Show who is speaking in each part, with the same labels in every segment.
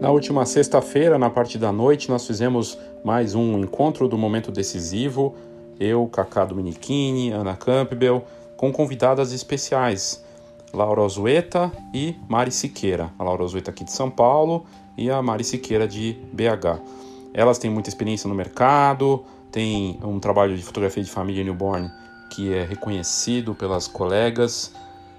Speaker 1: Na última sexta-feira, na parte da noite, nós fizemos mais um encontro do momento decisivo. Eu, Cacá Dominichini, Ana Campbell, com convidadas especiais, Laura Ozueta e Mari Siqueira. A Laura Ozueta aqui de São Paulo e a Mari Siqueira de BH. Elas têm muita experiência no mercado, têm um trabalho de fotografia de família newborn que é reconhecido pelas colegas,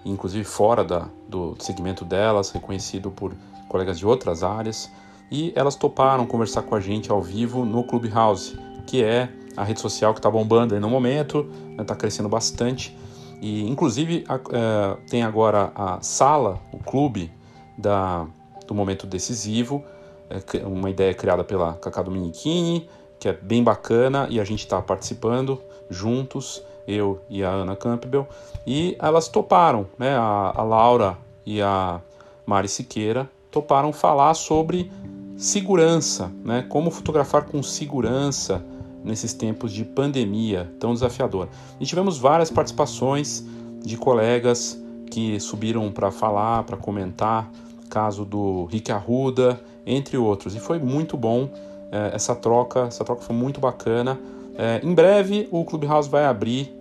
Speaker 1: inclusive fora da, do segmento delas, reconhecido por colegas de outras áreas, e elas toparam conversar com a gente ao vivo no Clubhouse, que é a rede social que está bombando no momento, está né, crescendo bastante. E inclusive a, é, tem agora a sala, o clube da, do momento decisivo, é, uma ideia criada pela Cacá Dominichini, que é bem bacana e a gente está participando juntos, eu e a Ana Campbell, e elas toparam, né? A, a Laura e a Mari Siqueira toparam falar sobre segurança, né? Como fotografar com segurança nesses tempos de pandemia tão desafiador. E tivemos várias participações de colegas que subiram para falar, para comentar, caso do Rick Arruda, entre outros. E foi muito bom é, essa troca, essa troca foi muito bacana. É, em breve o Clubhouse vai abrir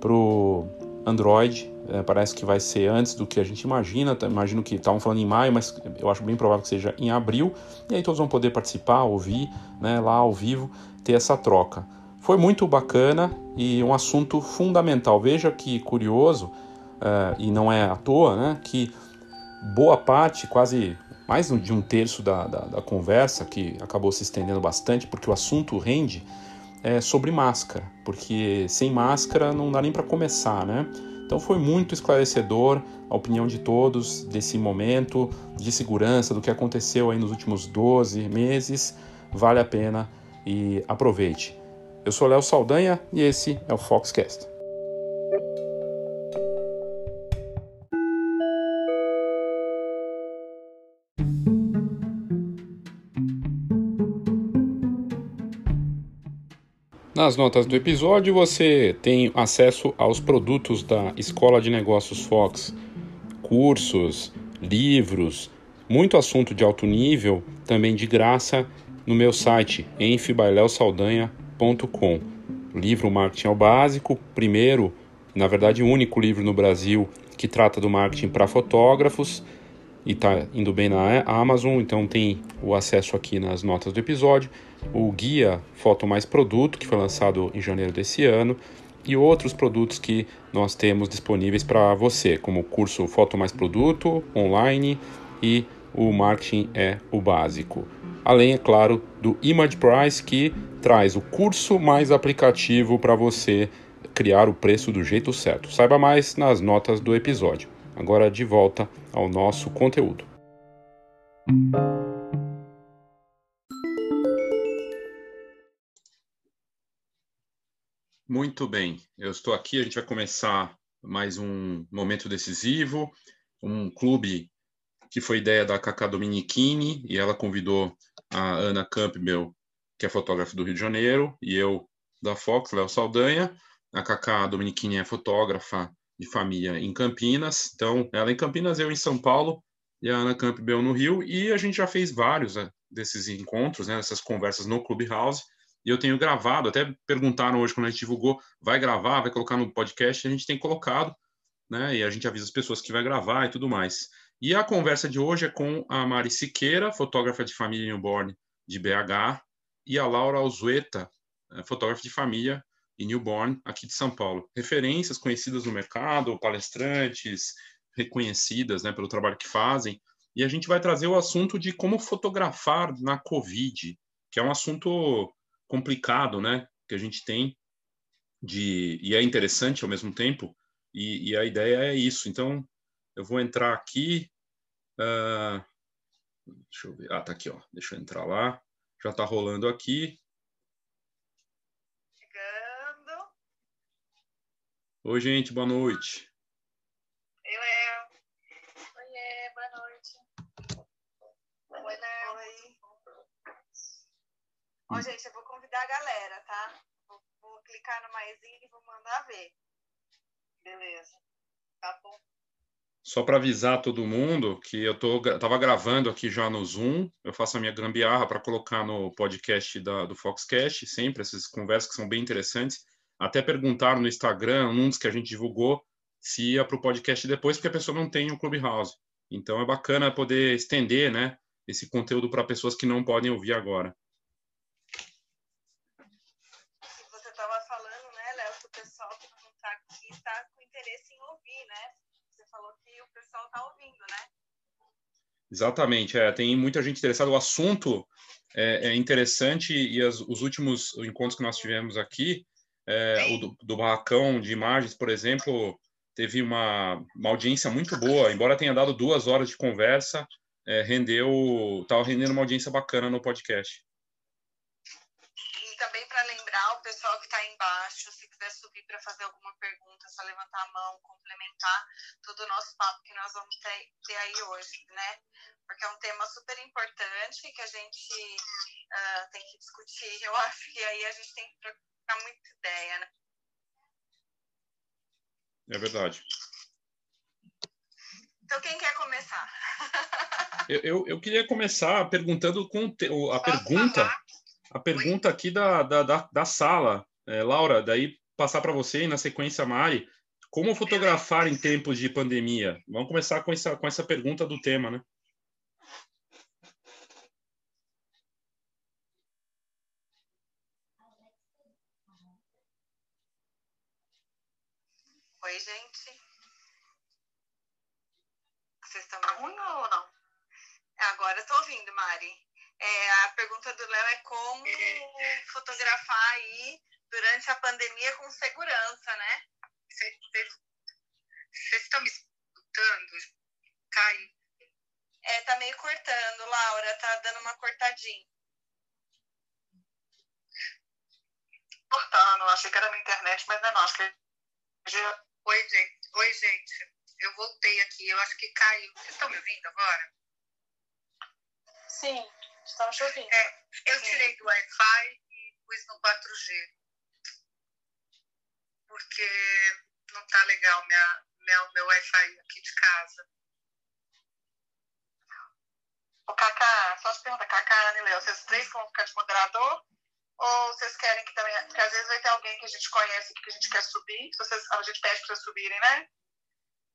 Speaker 1: para o Android é, parece que vai ser antes do que a gente imagina. Tá, imagino que estavam falando em maio, mas eu acho bem provável que seja em abril. E aí todos vão poder participar, ouvir né, lá ao vivo, ter essa troca. Foi muito bacana e um assunto fundamental. Veja que curioso, é, e não é à toa, né, que boa parte, quase mais de um terço da, da, da conversa, que acabou se estendendo bastante, porque o assunto rende, é sobre máscara, porque sem máscara não dá nem para começar, né? Então foi muito esclarecedor a opinião de todos desse momento de segurança, do que aconteceu aí nos últimos 12 meses. Vale a pena e aproveite. Eu sou Léo Saldanha e esse é o Foxcast. Nas notas do episódio você tem acesso aos produtos da Escola de Negócios Fox, cursos, livros, muito assunto de alto nível, também de graça no meu site enfibaileosaldanha.com. O livro Marketing ao Básico, primeiro, na verdade, único livro no Brasil que trata do marketing para fotógrafos e está indo bem na Amazon, então tem o acesso aqui nas notas do episódio o guia Foto Mais Produto, que foi lançado em janeiro desse ano, e outros produtos que nós temos disponíveis para você, como o curso Foto Mais Produto online e o Marketing é o Básico. Além, é claro, do Image Price, que traz o curso mais aplicativo para você criar o preço do jeito certo. Saiba mais nas notas do episódio. Agora de volta ao nosso conteúdo. Muito bem, eu estou aqui. A gente vai começar mais um momento decisivo, um clube que foi ideia da Cacá Dominichini e ela convidou a Ana Campbell, que é fotógrafa do Rio de Janeiro, e eu da Fox, Léo Saldanha. A Cacá Dominichini é fotógrafa de família em Campinas, então ela em Campinas, eu em São Paulo e a Ana Campbell no Rio, e a gente já fez vários né, desses encontros, né, essas conversas no Clubhouse. E eu tenho gravado, até perguntaram hoje quando a gente divulgou, vai gravar, vai colocar no podcast, a gente tem colocado, né? E a gente avisa as pessoas que vai gravar e tudo mais. E a conversa de hoje é com a Mari Siqueira, fotógrafa de família newborn de BH, e a Laura Alzueta, eh, fotógrafa de família e newborn aqui de São Paulo. Referências conhecidas no mercado, palestrantes reconhecidas né, pelo trabalho que fazem. E a gente vai trazer o assunto de como fotografar na Covid, que é um assunto complicado, né, que a gente tem de e é interessante ao mesmo tempo. E, e a ideia é isso. Então, eu vou entrar aqui. Uh, deixa eu ver. Ah, tá aqui, ó. Deixa eu entrar lá. Já tá rolando aqui.
Speaker 2: Chegando.
Speaker 1: Oi, gente. Boa noite.
Speaker 2: Oi, Léo. Oi, boa noite. Oi, Léo. Oi. Ó, gente, eu vou convidar a galera, tá? Vou, vou clicar no maisinho e vou mandar ver. Beleza. Tá bom.
Speaker 1: Só para avisar todo mundo que eu tô, tava gravando aqui já no Zoom, eu faço a minha gambiarra para colocar no podcast da, do Foxcast, sempre essas conversas que são bem interessantes. Até perguntaram no Instagram, num dos que a gente divulgou, se ia para o podcast depois, porque a pessoa não tem o Clubhouse. Então é bacana poder estender né, esse conteúdo para pessoas que não podem ouvir agora.
Speaker 2: Você estava falando, né, Léo, que o pessoal que não está aqui está com interesse em ouvir, né? Você falou que o pessoal está ouvindo, né?
Speaker 1: Exatamente, é, tem muita gente interessada. O assunto é, é interessante e as, os últimos encontros que nós tivemos aqui, é, o do, do barracão de imagens, por exemplo, teve uma, uma audiência muito boa, embora tenha dado duas horas de conversa, é, rendeu, estava rendendo uma audiência bacana no podcast.
Speaker 2: E também para lembrar pessoal que está embaixo, se quiser subir para fazer alguma pergunta, só levantar a mão, complementar todo o nosso papo que nós vamos ter, ter aí hoje, né? Porque é um tema super importante que a gente uh, tem que discutir. Eu acho que aí a gente tem que trocar muita ideia, né?
Speaker 1: É verdade.
Speaker 2: Então, quem quer começar?
Speaker 1: eu, eu, eu, queria começar perguntando com a Posso pergunta, falar? A pergunta aqui da, da, da, da sala. É, Laura, daí passar para você e na sequência Mari. Como fotografar em tempos de pandemia? Vamos começar com essa, com essa pergunta do tema, né?
Speaker 2: Oi, gente. Vocês estão me ouvindo ou não? É, agora eu tô ouvindo, Mari. É, a pergunta do Léo é como fotografar aí durante a pandemia com segurança, né?
Speaker 3: Vocês estão me escutando? Cai.
Speaker 2: É, tá meio cortando, Laura, tá dando uma cortadinha.
Speaker 3: Cortando, achei que era na internet, mas não é que já Oi, gente. Oi, gente. Eu voltei aqui. Eu acho que caiu. Vocês estão me ouvindo agora?
Speaker 2: Sim, estamos te ouvindo.
Speaker 3: É, eu tirei do Wi-Fi e pus no 4G. Porque não tá legal minha, minha, meu Wi-Fi aqui de casa.
Speaker 2: O Cacá, só te pergunta, Cacá, Léo, vocês três vão ficar de moderador? Ou vocês querem que também. Porque às vezes vai ter alguém que a gente conhece que a gente quer subir. Vocês, a gente pede para vocês subirem, né?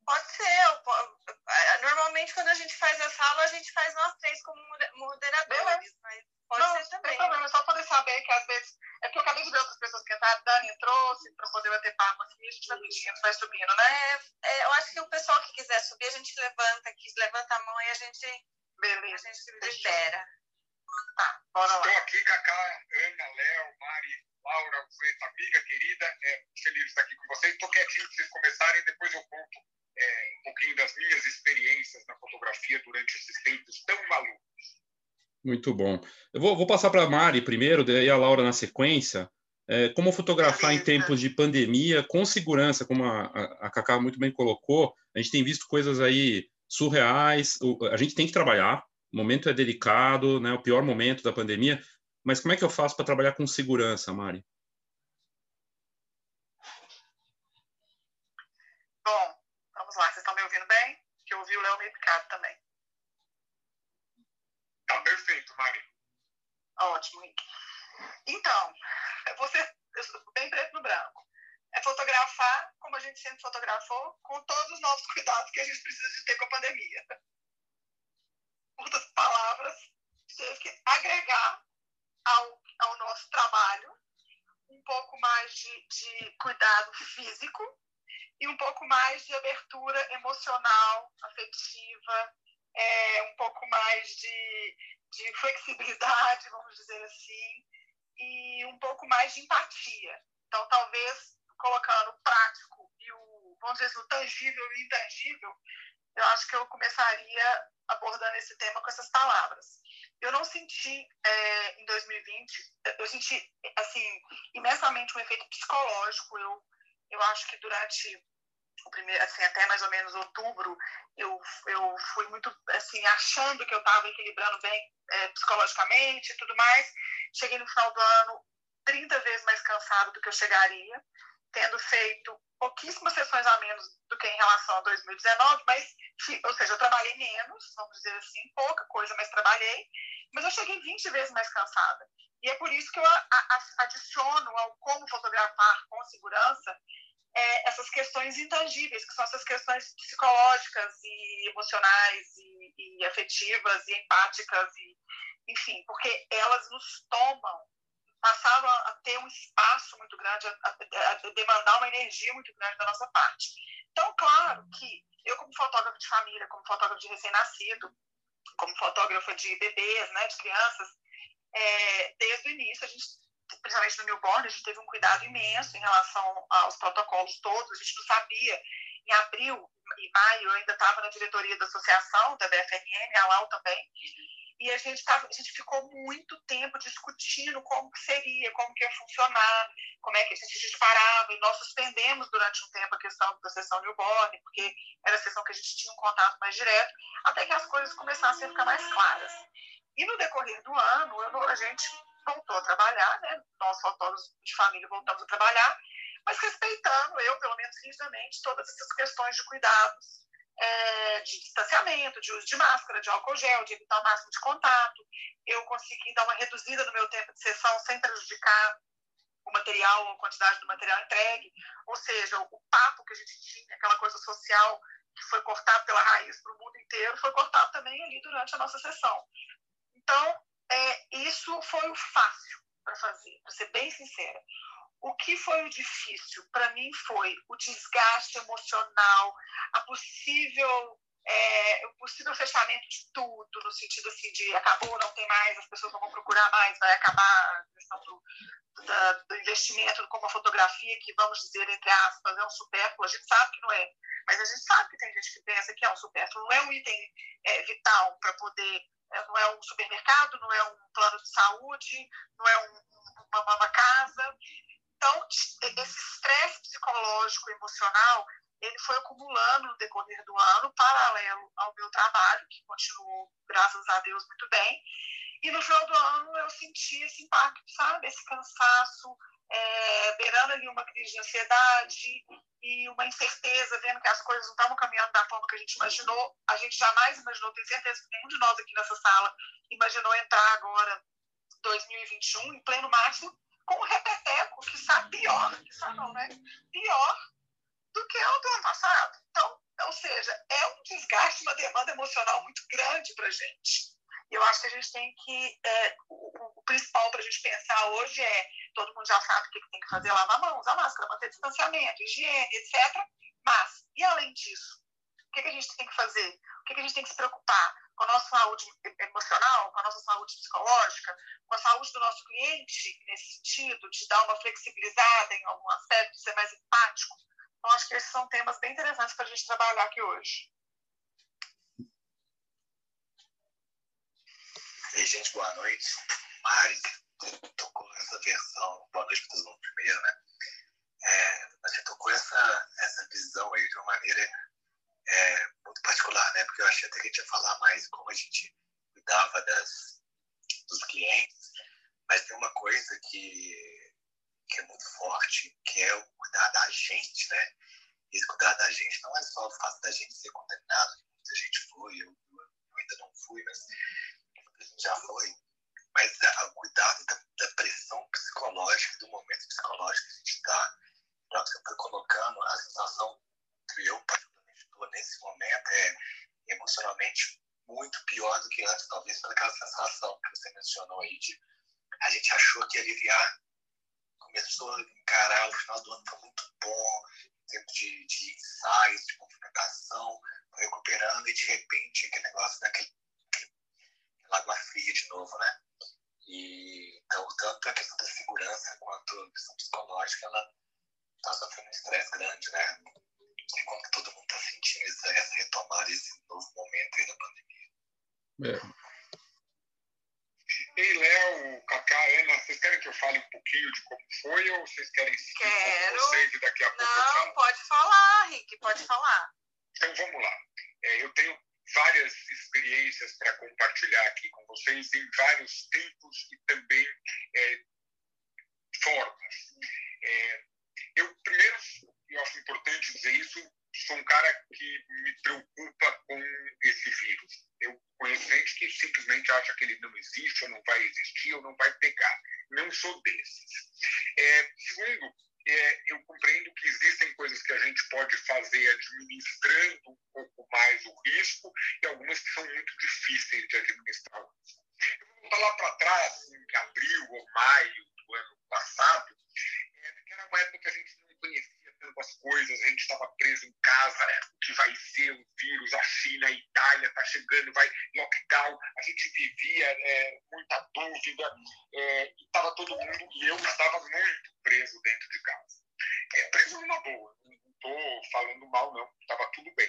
Speaker 2: Pode ser. É, normalmente, quando a gente faz essa aula, a gente faz nós três como moderadores. Mas pode não, ser também. Não tem problema, é só poder saber que às vezes. É porque eu acabei de ver outras pessoas que entraram. Dani entrou, para poder bater papo aqui. A gente vai pedindo, vai subindo, né? É, é, eu acho que o pessoal que quiser subir, a gente levanta aqui, levanta a mão e a gente. Beleza. A gente libera.
Speaker 3: Tá, bora lá. Estou aqui, Cacá, Ana, Léo, Mari, Laura, Zeta, amiga querida. É, feliz de estar aqui com vocês. Estou quietinho para vocês começarem, depois eu conto é, um pouquinho das minhas experiências na fotografia durante esses tempos tão malucos.
Speaker 1: Muito bom. Eu vou, vou passar para a Mari primeiro, daí a Laura na sequência. É, como fotografar em tempos de pandemia com segurança, como a, a, a Cacá muito bem colocou. A gente tem visto coisas aí surreais. O, a gente tem que trabalhar, o momento é delicado, né? O pior momento da pandemia. Mas como é que eu faço para trabalhar com segurança, Mari?
Speaker 2: Bom, vamos lá. Vocês estão me ouvindo bem? Ouvi o Léo meio picado também.
Speaker 3: Tá perfeito, Mari.
Speaker 2: Ótimo, Rick. Então, você bem preto no branco. É fotografar como a gente sempre fotografou, com todos os novos cuidados que a gente precisa de ter com a pandemia outras palavras, teve que agregar ao, ao nosso trabalho um pouco mais de, de cuidado físico e um pouco mais de abertura emocional, afetiva, é, um pouco mais de, de flexibilidade, vamos dizer assim, e um pouco mais de empatia. Então, talvez colocando o prático e o, vamos dizer assim, o tangível e o intangível, eu acho que eu começaria abordando esse tema com essas palavras. Eu não senti é, em 2020, eu senti assim imensamente um efeito psicológico. Eu, eu acho que durante o primeiro, assim, até mais ou menos outubro, eu, eu fui muito assim achando que eu estava equilibrando bem é, psicologicamente e tudo mais. Cheguei no final do ano 30 vezes mais cansado do que eu chegaria, tendo feito pouquíssimas sessões a menos do que em relação a 2019, mas, ou seja, eu trabalhei menos, vamos dizer assim, pouca coisa, mas trabalhei, mas eu cheguei 20 vezes mais cansada. E é por isso que eu adiciono ao como fotografar com segurança é, essas questões intangíveis, que são essas questões psicológicas e emocionais e, e afetivas e empáticas, e, enfim, porque elas nos tomam passaram a ter um espaço muito grande, a, a, a, demandar uma energia muito grande da nossa parte. Então, claro que eu, como fotógrafo de família, como fotógrafo de recém-nascido, como fotógrafa de bebês, né, de crianças, é, desde o início, a gente, principalmente no newborn, a gente teve um cuidado imenso em relação aos protocolos todos. A gente não sabia. Em abril e maio, eu ainda estava na diretoria da associação, da BFRN, a LAU também, e a gente, tava, a gente ficou muito tempo discutindo como que seria, como que ia funcionar, como é que a gente, a gente parava, e nós suspendemos durante um tempo a questão da sessão newborn, porque era a sessão que a gente tinha um contato mais direto, até que as coisas começassem a ficar mais claras. E no decorrer do ano, eu, a gente voltou a trabalhar, né? nós fotógrafos de família voltamos a trabalhar, mas respeitando, eu pelo menos rigidamente, todas essas questões de cuidados, é, de distanciamento, de uso de máscara, de álcool gel, de evitar o máximo de contato. Eu consegui dar uma reduzida no meu tempo de sessão sem prejudicar o material, a quantidade do material entregue. Ou seja, o papo que a gente tinha, aquela coisa social que foi cortado pela raiz para o mundo inteiro, foi cortado também ali durante a nossa sessão. Então, é, isso foi o fácil para fazer, para ser bem sincera. O que foi o difícil para mim foi o desgaste emocional, a possível é, o possível fechamento de tudo, no sentido assim de acabou, não tem mais, as pessoas não vão procurar mais, vai acabar a questão do, da, do investimento como a fotografia, que vamos dizer, entre aspas, é um supérfluo, a gente sabe que não é, mas a gente sabe que tem gente que pensa que é um supérfluo, não é um item é, vital para poder, não é um supermercado, não é um plano de saúde, não é um, uma, uma casa, então, esse estresse psicológico, emocional, ele foi acumulando no decorrer do ano, paralelo ao meu trabalho, que continuou, graças a Deus, muito bem. E no final do ano eu senti esse impacto, sabe? Esse cansaço, é, beirando ali uma crise de ansiedade e uma incerteza, vendo que as coisas não estavam caminhando da forma que a gente imaginou. A gente jamais imaginou, tenho certeza que nenhum de nós aqui nessa sala imaginou entrar agora 2021 em pleno março com um repeteco que está pior, que está não, né? Pior do que o do ano passado. Então, ou seja, é um desgaste, uma demanda emocional muito grande para a gente. Eu acho que a gente tem que. É, o, o, principal para a gente pensar hoje é: todo mundo já sabe o que, tem que fazer, lavar a mão, usar máscara, manter distanciamento, higiene, etc. Mas, e além disso, o que, que a gente tem que fazer? O que, que a gente tem que se preocupar? com a nossa saúde emocional, com a nossa saúde psicológica, com a saúde do nosso cliente, nesse sentido, de dar uma flexibilizada em algum aspecto, de ser mais empático. Então, acho que esses são temas bem interessantes para a gente trabalhar aqui hoje.
Speaker 4: Ei, gente, boa noite. Mari, tocou essa versão, boa noite para todo mundo primeiro, né? É, você tocou essa, essa visão aí de uma maneira é, muito particular, né? Porque eu achei até que a gente ia falar mais como a gente cuidava das, dos clientes, mas tem uma coisa que, que é muito forte, que é o cuidar da gente, né? E cuidar da gente não é só o fato da gente ser contaminado, muita gente foi, eu, eu, ainda não fui, mas já foi, mas o cuidado da, da, pressão psicológica, do momento psicológico que a gente está. Você foi colocando a sensação que eu, nesse momento é emocionalmente muito pior do que antes, talvez pelaquela sensação que você mencionou aí de a gente achou que ia aliviar, começou a encarar, o final do ano foi muito bom, em termos de, de ensaios, de movimentação, recuperando e de repente aquele negócio daquele água fria de novo, né? E então, tanto a questão da segurança quanto a questão psicológica, ela está sofrendo um estresse grande, né? E como todo mundo está sentindo essa, essa retomada, esse novo momento aí da pandemia. É.
Speaker 3: Ei, Léo, Cacá, Ana, vocês querem que eu fale um pouquinho de como foi ou vocês querem seguir
Speaker 2: Quero.
Speaker 3: com vocês e daqui a pouco
Speaker 2: Não, eu falo? pode falar, Rick, pode falar.
Speaker 3: Então vamos lá. É, eu tenho várias experiências para compartilhar aqui com vocês em vários tempos e também é, formas. É, eu, primeiro, eu acho importante dizer isso, sou um cara que me preocupa com esse vírus. Eu conheço gente que simplesmente acha que ele não existe, ou não vai existir, ou não vai pegar. Não sou desses. É, segundo, é, eu compreendo que existem coisas que a gente pode fazer administrando um pouco mais o risco e algumas que são muito difíceis de administrar. Eu vou voltar lá para trás, em abril ou maio do ano passado, é, era uma época que a gente não conhecia tantas coisas, a gente estava preso em casa, o que vai ser o vírus, a China, a Itália está chegando, vai lockdown, a gente vivia é, muita dúvida, é, estava todo mundo, e eu estava muito preso dentro de casa. É, preso numa boa, não estou falando mal não, estava tudo bem.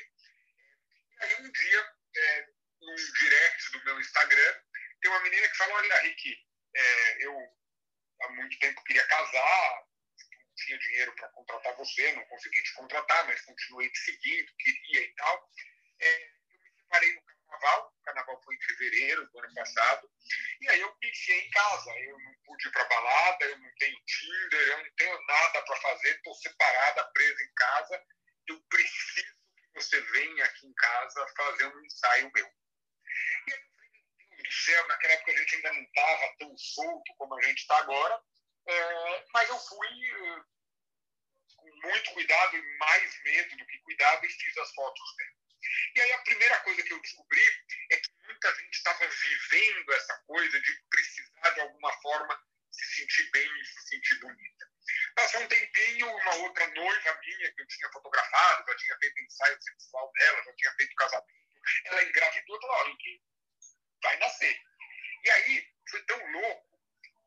Speaker 3: E aí um dia, é, num direct do meu Instagram, tem uma menina que fala, olha Rick, é, eu há muito tempo queria casar, tinha dinheiro para contratar você, não consegui te contratar, mas continuei te seguindo, queria e tal. É, eu me separei no carnaval, o carnaval foi em fevereiro do ano passado, e aí eu me enfiei em casa. Eu não pude ir para balada, eu não tenho Tinder, eu não tenho nada para fazer, estou separada, presa em casa. Eu preciso que você venha aqui em casa fazer um ensaio meu. E aí, do céu, naquela época a gente ainda não estava tão solto como a gente está agora. É, mas eu fui uh, com muito cuidado e mais medo do que cuidado e fiz as fotos dela. E aí a primeira coisa que eu descobri é que muita gente estava vivendo essa coisa de precisar de alguma forma se sentir bem e se sentir bonita. Passou um tempinho, uma outra noiva minha que eu tinha fotografado, já tinha feito ensaio sexual dela, já tinha feito casamento, ela engravidou e falou, olha, vai nascer. E aí foi tão louco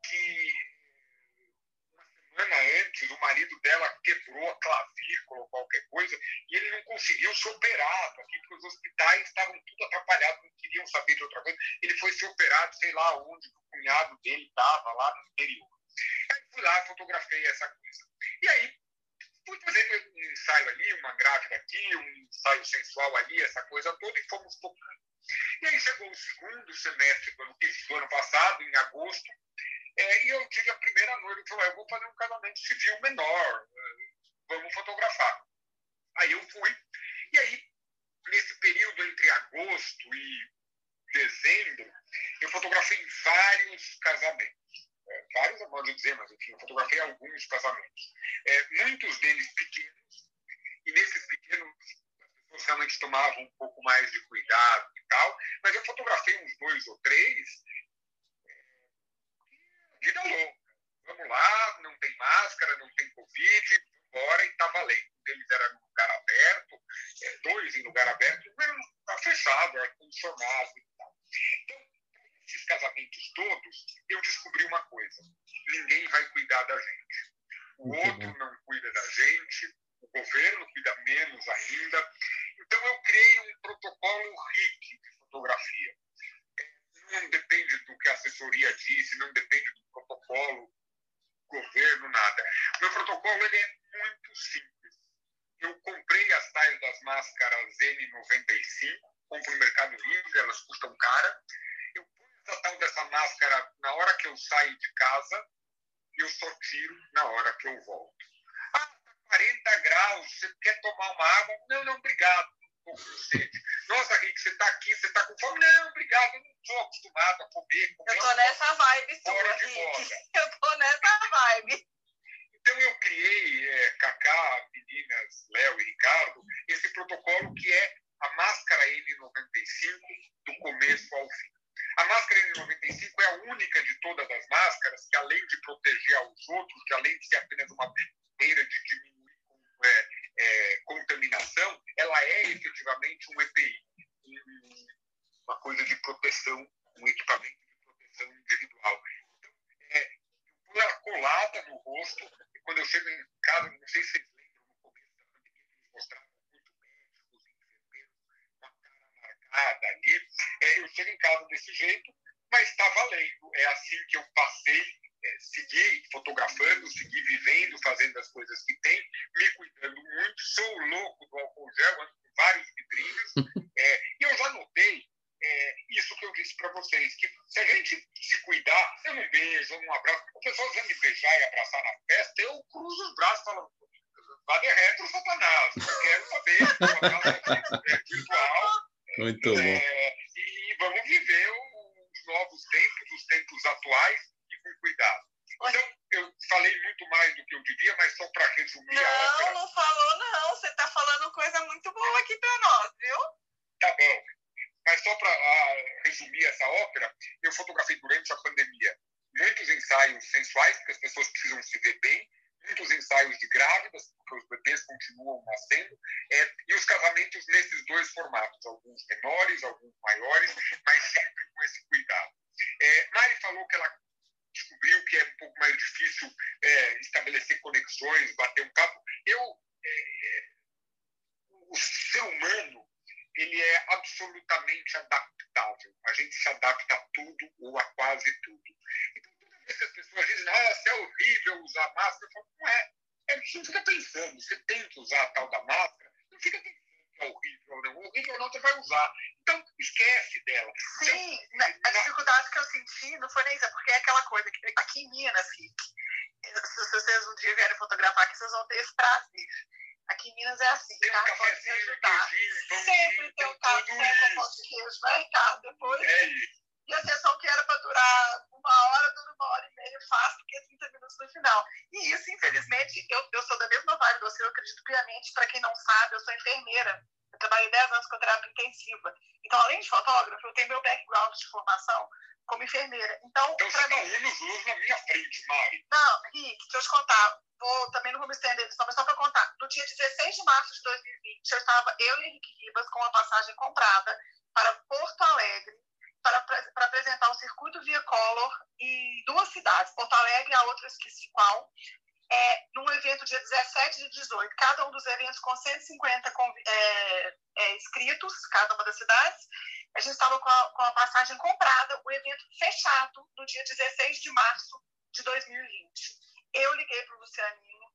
Speaker 3: que semana antes, o marido dela quebrou a clavícula ou qualquer coisa, e ele não conseguiu ser operado aqui, porque os hospitais estavam tudo atrapalhados, não queriam saber de outra coisa. Ele foi ser operado, sei lá onde, o cunhado dele estava, lá no interior. Aí fui lá, fotografei essa coisa. E aí, fui fazer um ensaio ali, uma grávida aqui, um ensaio sensual ali, essa coisa toda, e fomos tocando. E aí chegou o segundo semestre do ano, do ano passado, em agosto, é, e eu tive a primeira noite, falou, eu vou fazer um casamento civil menor, vamos fotografar. Aí eu fui, e aí, nesse período entre agosto e dezembro, eu fotografei vários casamentos. É, vários, eu posso dizer, mas enfim, eu fotografei alguns casamentos. É, muitos deles pequenos, e nesses pequenos as pessoas realmente tomavam um pouco mais de cuidado e tal, mas eu fotografei uns dois ou três vida louca. Vamos lá, não tem máscara, não tem Covid, embora e está valendo. Um deles era no lugar aberto, é, dois em lugar aberto, um está fechado, ar-condicionado e tal. Então, esses casamentos todos, eu descobri uma coisa: ninguém vai cuidar da gente. O outro não cuida da gente, o governo cuida menos ainda. Então, eu criei um protocolo RIC de fotografia não depende do que a assessoria disse, não depende do protocolo, governo, nada. Meu protocolo ele é muito simples. Eu comprei as tais das máscaras N95, compro no Mercado Livre, elas custam cara. Eu ponho essa tal dessa máscara na hora que eu saio de casa e eu só tiro na hora que eu volto. Ah, tá 40 graus, você quer tomar uma água? Não, não, obrigado. Nossa, Rick, você está aqui, você está com fome? Não, obrigado, eu não estou acostumado a comer. comer
Speaker 2: eu estou nessa vibe sua, Rick. Eu estou nessa vibe.
Speaker 3: Então eu criei, é, Cacá, meninas, Léo e Ricardo, esse protocolo que é a máscara N95 do começo ao fim. A máscara N95 é a única de todas as máscaras que, além de proteger aos outros, que além de ser apenas uma maneira de diminuir é, é, contaminação, ela é efetivamente um EPI, uma coisa de proteção, um equipamento de proteção individual. Então, é, ela colada no rosto, e quando eu chego em casa, não sei se vocês lembram, no começo da pandemia, eles mostravam muito médicos, enfermeiros, com a cara marcada ali. É, eu chego em casa desse jeito, mas está valendo. É assim que eu passei é, seguir fotografando, seguir vivendo, fazendo as coisas que tem, me cuidando muito. Sou louco do álcool gel, ando com vários vidrinhos. É, e eu já notei é, isso que eu disse para vocês, que se a gente se cuidar, eu não beijo, eu não abraço. O pessoal vai me beijar e abraçar na festa, eu cruzo os braços falando, vá de retro, Satanás, eu quero saber, um abraço é virtual.
Speaker 1: Muito bom.
Speaker 3: É, e vamos viver cuidado.
Speaker 5: Então,
Speaker 3: eu falei muito mais do que eu devia, mas só para resumir não, Não,
Speaker 5: não falou não. Você está falando coisa muito boa aqui para nós, viu?
Speaker 3: Tá bom. Mas só para ah, resumir essa ópera, eu fotografei durante a pandemia muitos ensaios sensuais, porque as pessoas precisam se ver bem, muitos ensaios de grávidas, porque os bebês continuam nascendo, é, e os casamentos nesses dois formatos, alguns menores, alguns maiores, mas sempre com esse cuidado. É, Mari falou que ela descobriu que é um pouco mais difícil é, estabelecer conexões, bater um papo. Eu, é, é, o ser humano, ele é absolutamente adaptável. A gente se adapta a tudo ou a quase tudo. Então, toda vez que as pessoas dizem, nossa, é horrível usar máscara, eu falo, não é. é. Você não fica pensando, você tem que usar a tal da máscara, não fica pensando horrível ou não. Horrível não, você vai usar. Então, esquece dela.
Speaker 2: Sim, então, a dificuldade que eu senti não foi nem isso, é porque é aquela coisa que aqui em Minas, se vocês um dia vierem fotografar aqui, vocês vão ter esse prazer Aqui em Minas é assim,
Speaker 3: tem
Speaker 2: Ricardo pode me ajudar. Sempre tem um café com pão de queijo, vai, Ricardo? Depois.
Speaker 3: É isso.
Speaker 2: E a sessão que era para durar uma hora, dura uma hora e meia, fácil, porque é 30 minutos no final. E isso, infelizmente, eu, eu sou da mesma vibe do você, eu acredito piamente. Para quem não sabe, eu sou enfermeira. Eu trabalhei 10 anos com terapia intensiva. Então, além de fotógrafo, eu tenho meu background de formação como enfermeira. Então,
Speaker 3: então você mim... luz na minha frente, Mari.
Speaker 2: Não, Rick, deixa eu te contar. Vou, também não vou me estender nisso, mas só para contar. No dia 16 de março de 2020, eu estava, eu e Henrique Ribas, com uma passagem comprada para Porto Alegre, para, para apresentar o circuito Via Color em duas cidades, Porto Alegre e a outra, esqueci qual, é, num evento dia 17 e 18. Cada um dos eventos com 150 é, é, inscritos, cada uma das cidades. A gente estava com, com a, passagem comprada, o evento fechado no dia 16 de março de 2020. Eu liguei para o Lucianinho,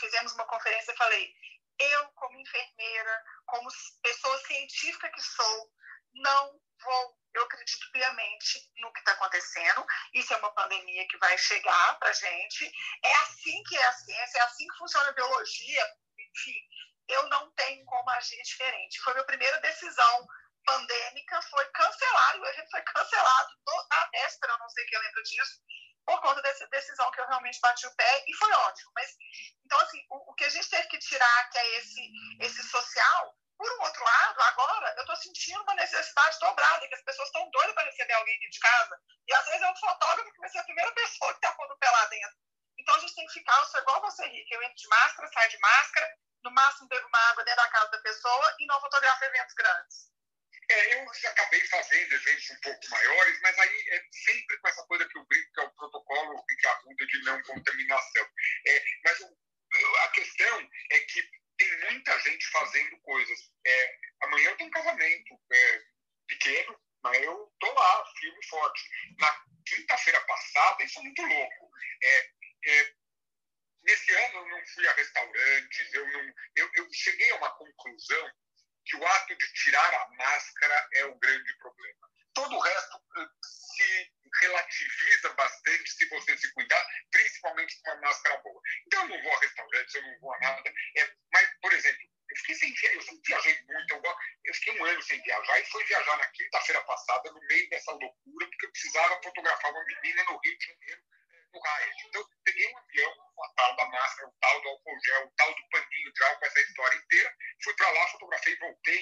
Speaker 2: fizemos uma conferência e falei: eu, como enfermeira, como pessoa científica que sou, não vou, eu acredito piamente no que está acontecendo. Isso é uma pandemia que vai chegar para a gente. É assim que é a ciência, é assim que funciona a biologia. Enfim, eu não tenho como agir diferente. Foi a minha primeira decisão pandêmica, foi cancelado, o evento foi cancelado na véspera, eu não sei quem lembra disso, por conta dessa decisão que eu realmente bati o pé e foi ótimo. Mas, então, assim, o, o que a gente teve que tirar, que é esse, esse social, por um outro lado, agora eu estou sentindo uma necessidade dobrada, que as pessoas estão doidas para receber alguém de casa. E às vezes é um fotógrafo que vai ser a primeira pessoa que está pondo pé lá dentro. Então a gente tem que ficar, eu sou igual você, Rick. Eu entro de máscara, saio de máscara, no máximo bebo uma água dentro da casa da pessoa e não fotografo eventos grandes.
Speaker 3: É, eu acabei fazendo eventos um pouco maiores, mas aí é sempre com essa coisa que eu brinco, que é o protocolo que ajuda de não contaminação. É, mas o, a questão é que tem muita gente fazendo coisas. É, amanhã eu tenho um casamento é, pequeno, mas eu tô lá, firme e forte. Na quinta-feira passada, isso é muito louco. É, é, nesse ano eu não fui a restaurantes, eu, não, eu, eu cheguei a uma conclusão que o ato de tirar a máscara é o grande problema. Todo o resto eh, se relativiza bastante se você se cuidar, principalmente com uma máscara boa. Então, eu não vou a restaurantes, eu não vou a nada. É, mas, por exemplo, eu fiquei sem viajar, eu viajei muito, eu, eu fiquei um ano sem viajar e fui viajar na quinta-feira passada, no meio dessa loucura, porque eu precisava fotografar uma menina no Rio de Janeiro, no Riot. Então, eu peguei um avião com a tal da máscara, o tal do álcool gel, o tal do paninho de álcool, essa história inteira. Fui para lá, fotografei, voltei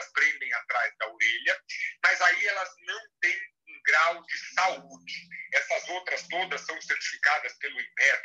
Speaker 3: elas prendem atrás da orelha, mas aí elas não têm um grau de saúde. Essas outras todas são certificadas pelo
Speaker 5: IMED,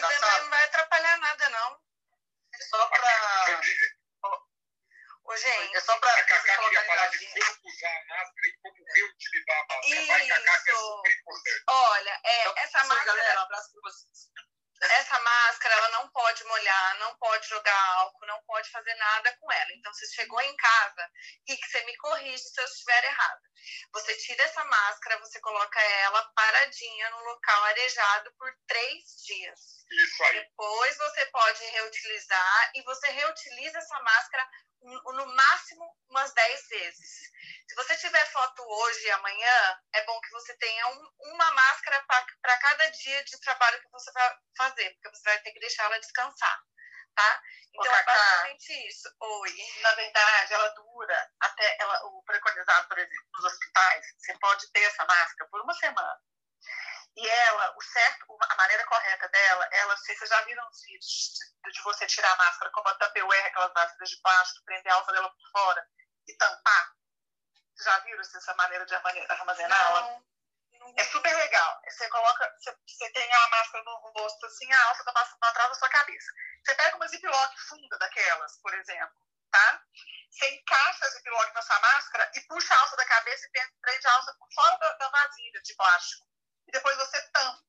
Speaker 5: quiser, não vai atrapalhar nada, não.
Speaker 2: É só para...
Speaker 5: Ô, gente,
Speaker 3: é só para a Cacá queria falar de como usar a máscara e como reutilizar a máscara. Isso. Vai, Cacá, que é super importante.
Speaker 5: Olha, é,
Speaker 2: então,
Speaker 5: essa máscara...
Speaker 2: Galera, um abraço para vocês
Speaker 5: essa máscara ela não pode molhar, não pode jogar álcool, não pode fazer nada com ela. Então, você chegou em casa e que você me corrige se eu estiver errada. Você tira essa máscara, você coloca ela paradinha no local arejado por três dias.
Speaker 3: Isso aí.
Speaker 5: Depois você pode reutilizar e você reutiliza essa máscara no máximo umas 10 vezes. Se você tiver foto hoje e amanhã, é bom que você tenha um, uma máscara para cada dia de trabalho que você vai fazer, porque você vai ter que deixar ela descansar, tá? Então, é basicamente isso. Oi.
Speaker 2: Na verdade, ela dura até ela, o preconizado, por exemplo, nos hospitais, você pode ter essa máscara por uma semana. E ela, o certo, a maneira correta dela, ela, vocês já viram os vídeos de, de você tirar a máscara como a Tupperware, aquelas máscaras de plástico, prender a alça dela por fora e tampar? Vocês já viram essa maneira de armazená-la? É super legal. Você coloca, você, você tem a máscara no rosto assim, a alça da máscara atrás da sua cabeça. Você pega uma ziplock funda daquelas, por exemplo, tá? Você encaixa a ziplock na sua máscara e puxa a alça da cabeça e prende a alça por fora da, da vasilha de plástico e depois você tampa.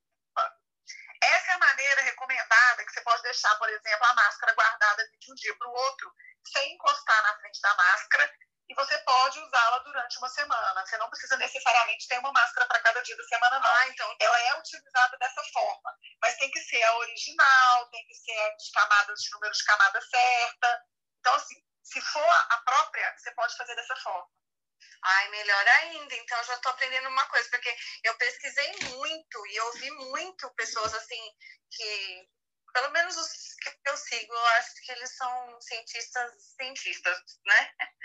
Speaker 2: Essa é a maneira recomendada que você pode deixar, por exemplo, a máscara guardada de um dia para o outro, sem encostar na frente da máscara, e você pode usá-la durante uma semana. Você não precisa necessariamente ter uma máscara para cada dia da semana, não.
Speaker 5: Ah, então...
Speaker 2: Ela é utilizada dessa forma, mas tem que ser a original, tem que ser de camadas, de número de camada certa. Então, assim, se for a própria, você pode fazer dessa forma.
Speaker 5: Ai, melhor ainda. Então, eu já estou aprendendo uma coisa, porque eu pesquisei muito e ouvi muito pessoas assim que, pelo menos os que eu sigo, eu acho que eles são cientistas, cientistas, né?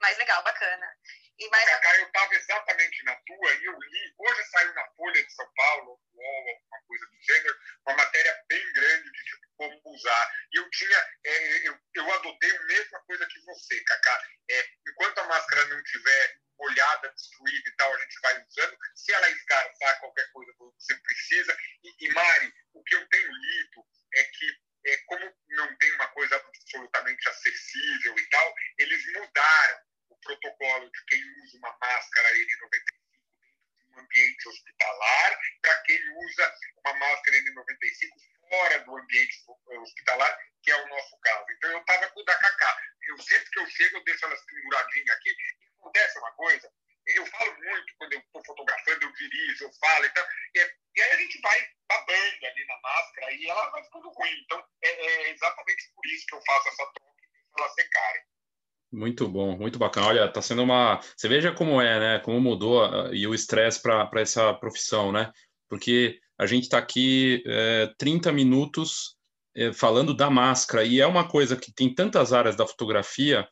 Speaker 5: Mas legal, bacana.
Speaker 3: E mais... Eu estava exatamente na tua e eu li, hoje saiu na Folha de São Paulo, UOL, alguma coisa do gênero, uma matéria bem grande de tipo, como usar. E eu tinha, é, eu, eu adotei a mesma coisa que você, Cacá. É, enquanto a máscara não tiver molhada, destruída e tal, a gente vai usando. Se ela esgarçar qualquer coisa que você precisa. E, e Mari, o que eu tenho lido é que é, como não tem uma coisa absolutamente acessível e tal, eles mudaram o protocolo de quem usa uma máscara N95 dentro de um ambiente hospitalar para quem usa uma máscara N95 fora do ambiente hospitalar, que é o nosso caso. Então, eu estava com o da Cacá. Eu, sempre que eu chego, eu deixo elas penduradinhas aqui. E acontece uma coisa, eu falo muito quando eu estou fotografando, eu dirijo, eu falo. Então, e, e, aí a gente vai babando ali na máscara e ela vai ficando ruim. Então, é, é exatamente por isso que eu faço essa troca e elas secarem.
Speaker 1: Muito bom, muito bacana. Olha, tá sendo uma. Você veja como é, né? Como mudou uh, e o estresse para essa profissão, né? Porque a gente está aqui é, 30 minutos é, falando da máscara, e é uma coisa que tem tantas áreas da fotografia,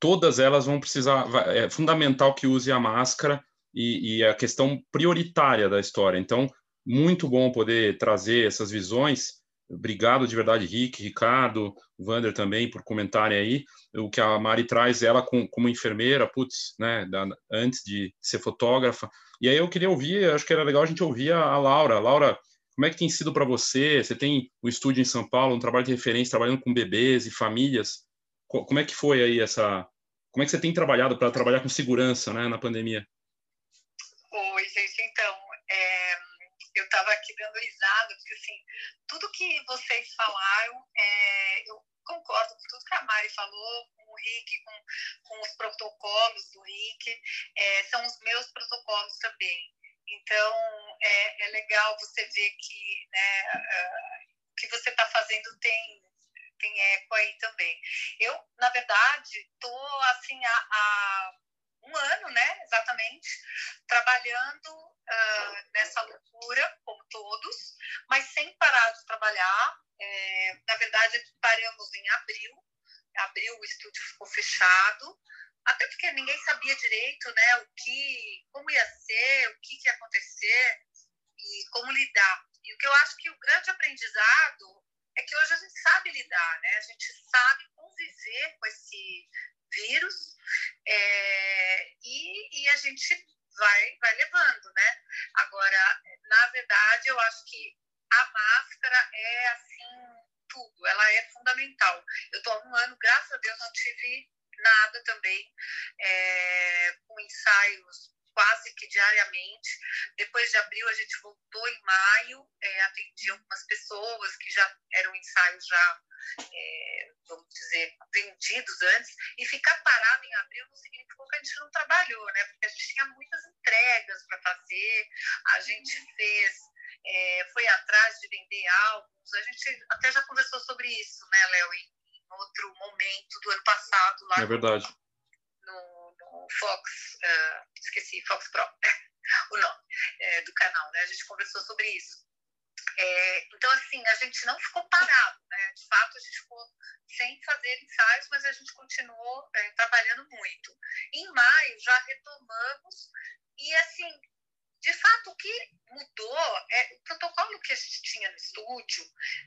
Speaker 1: todas elas vão precisar, é fundamental que use a máscara e, e a questão prioritária da história. Então, muito bom poder trazer essas visões. Obrigado de verdade, Rick, Ricardo, Vander também, por comentarem aí. O que a Mari traz, ela com, como enfermeira, putz, né, da, antes de ser fotógrafa, e aí eu queria ouvir, acho que era legal a gente ouvir a, a Laura. Laura, como é que tem sido para você? Você tem um estúdio em São Paulo, um trabalho de referência, trabalhando com bebês e famílias. Como é que foi aí essa... Como é que você tem trabalhado para trabalhar com segurança né, na pandemia?
Speaker 6: Oi, gente. Então, aqui dando risada, porque assim, tudo que vocês falaram, é, eu concordo com tudo que a Mari falou, com o Rick, com, com os protocolos do Rick, é, são os meus protocolos também. Então, é, é legal você ver que né, uh, o que você está fazendo tem, tem eco aí também. Eu, na verdade, estou assim há, há, um ano, né, exatamente, trabalhando uh, nessa loucura, como todos, mas sem parar de trabalhar. É, na verdade, paramos em abril, abril o estúdio ficou fechado, até porque ninguém sabia direito né, o que, como ia ser, o que, que ia acontecer e como lidar. E o que eu acho que o grande aprendizado é que hoje a gente sabe parar, né? A gente sabe conviver com esse vírus é, e, e a gente vai, vai levando, né? Agora, na verdade, eu acho que a máscara é assim tudo, ela é fundamental. Eu estou há um ano, graças a Deus, não tive nada também, é, com ensaios quase que diariamente. Depois de abril, a gente voltou em maio, é, atendi algumas pessoas que já eram ensaios já, é, vamos dizer, vendidos antes. E ficar parado em abril não significou que a gente não trabalhou, né? Porque a gente tinha muitas entregas para fazer, a gente fez, é, foi atrás de vender álbuns. A gente até já conversou sobre isso, né, Léo, em, outro momento do ano passado. Lá
Speaker 1: é verdade.
Speaker 6: Fox, uh, esqueci, Fox Pro, o nome é, do canal, né? A gente conversou sobre isso. É, então, assim, a gente não ficou parado, né? De fato, a gente ficou sem fazer ensaios, mas a gente continuou é, trabalhando muito. Em maio, já retomamos, e assim, de fato, o que mudou é o protocolo que a gente tinha no estúdio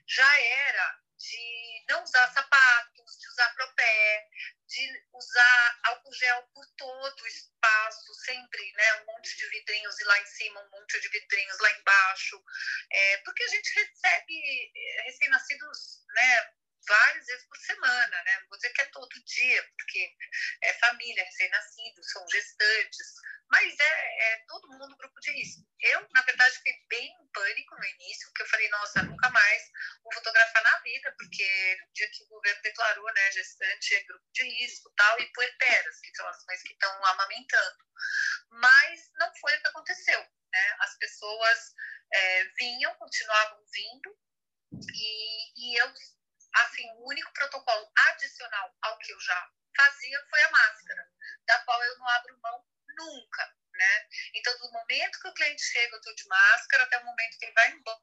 Speaker 6: já era de não usar sapatos, de usar propé, de usar álcool gel por todo o espaço, sempre, né? Um monte de vidrinhos e lá em cima, um monte de vidrinhos lá embaixo. É, porque a gente recebe é, recém-nascidos, né? Várias vezes por semana, né? Não vou dizer que é todo dia, porque é família, recém-nascidos, são gestantes, mas é, é, todo mundo grupo de risco. Eu, na verdade, fiquei bem em pânico no início, porque eu falei, nossa, nunca mais vou fotografar na vida, porque no dia que o governo declarou, né, gestante é grupo de risco tal, e puerperas, que são as mães que estão amamentando. Mas não foi o que aconteceu, né? As pessoas é, vinham, continuavam vindo, e, e eu assim, o único protocolo adicional ao que eu já fazia foi a máscara, da qual eu não abro mão nunca, né? Então, do momento que o cliente chega, eu estou de máscara, até o momento que ele vai embora,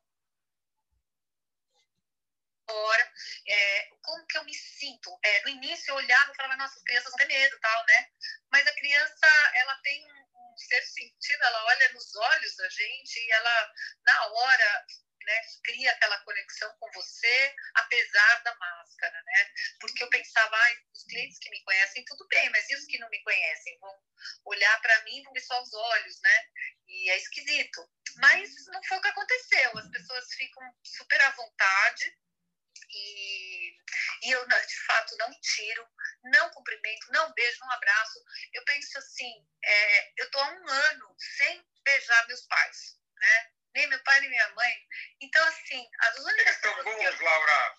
Speaker 6: é, como que eu me sinto? É, no início eu olhava e falava, nossa, as crianças têm medo, tal, né? Mas a criança, ela tem um, ser sentido, ela olha nos olhos da gente e ela, na hora, né, cria aquela conexão com você, apesar da máscara, né? Porque eu pensava, ah, os clientes que me conhecem, tudo bem, mas e os que não me conhecem? Vão olhar para mim, vão ver só os olhos, né? E é esquisito. Mas não foi o que aconteceu. As pessoas ficam super à vontade, e, e, eu, de fato, não tiro, não cumprimento, não beijo, não abraço. Eu penso assim: é, eu estou há um ano sem beijar meus pais, né? Nem meu pai nem minha mãe. Então, assim, as únicas
Speaker 3: Eles estão bons, Laura.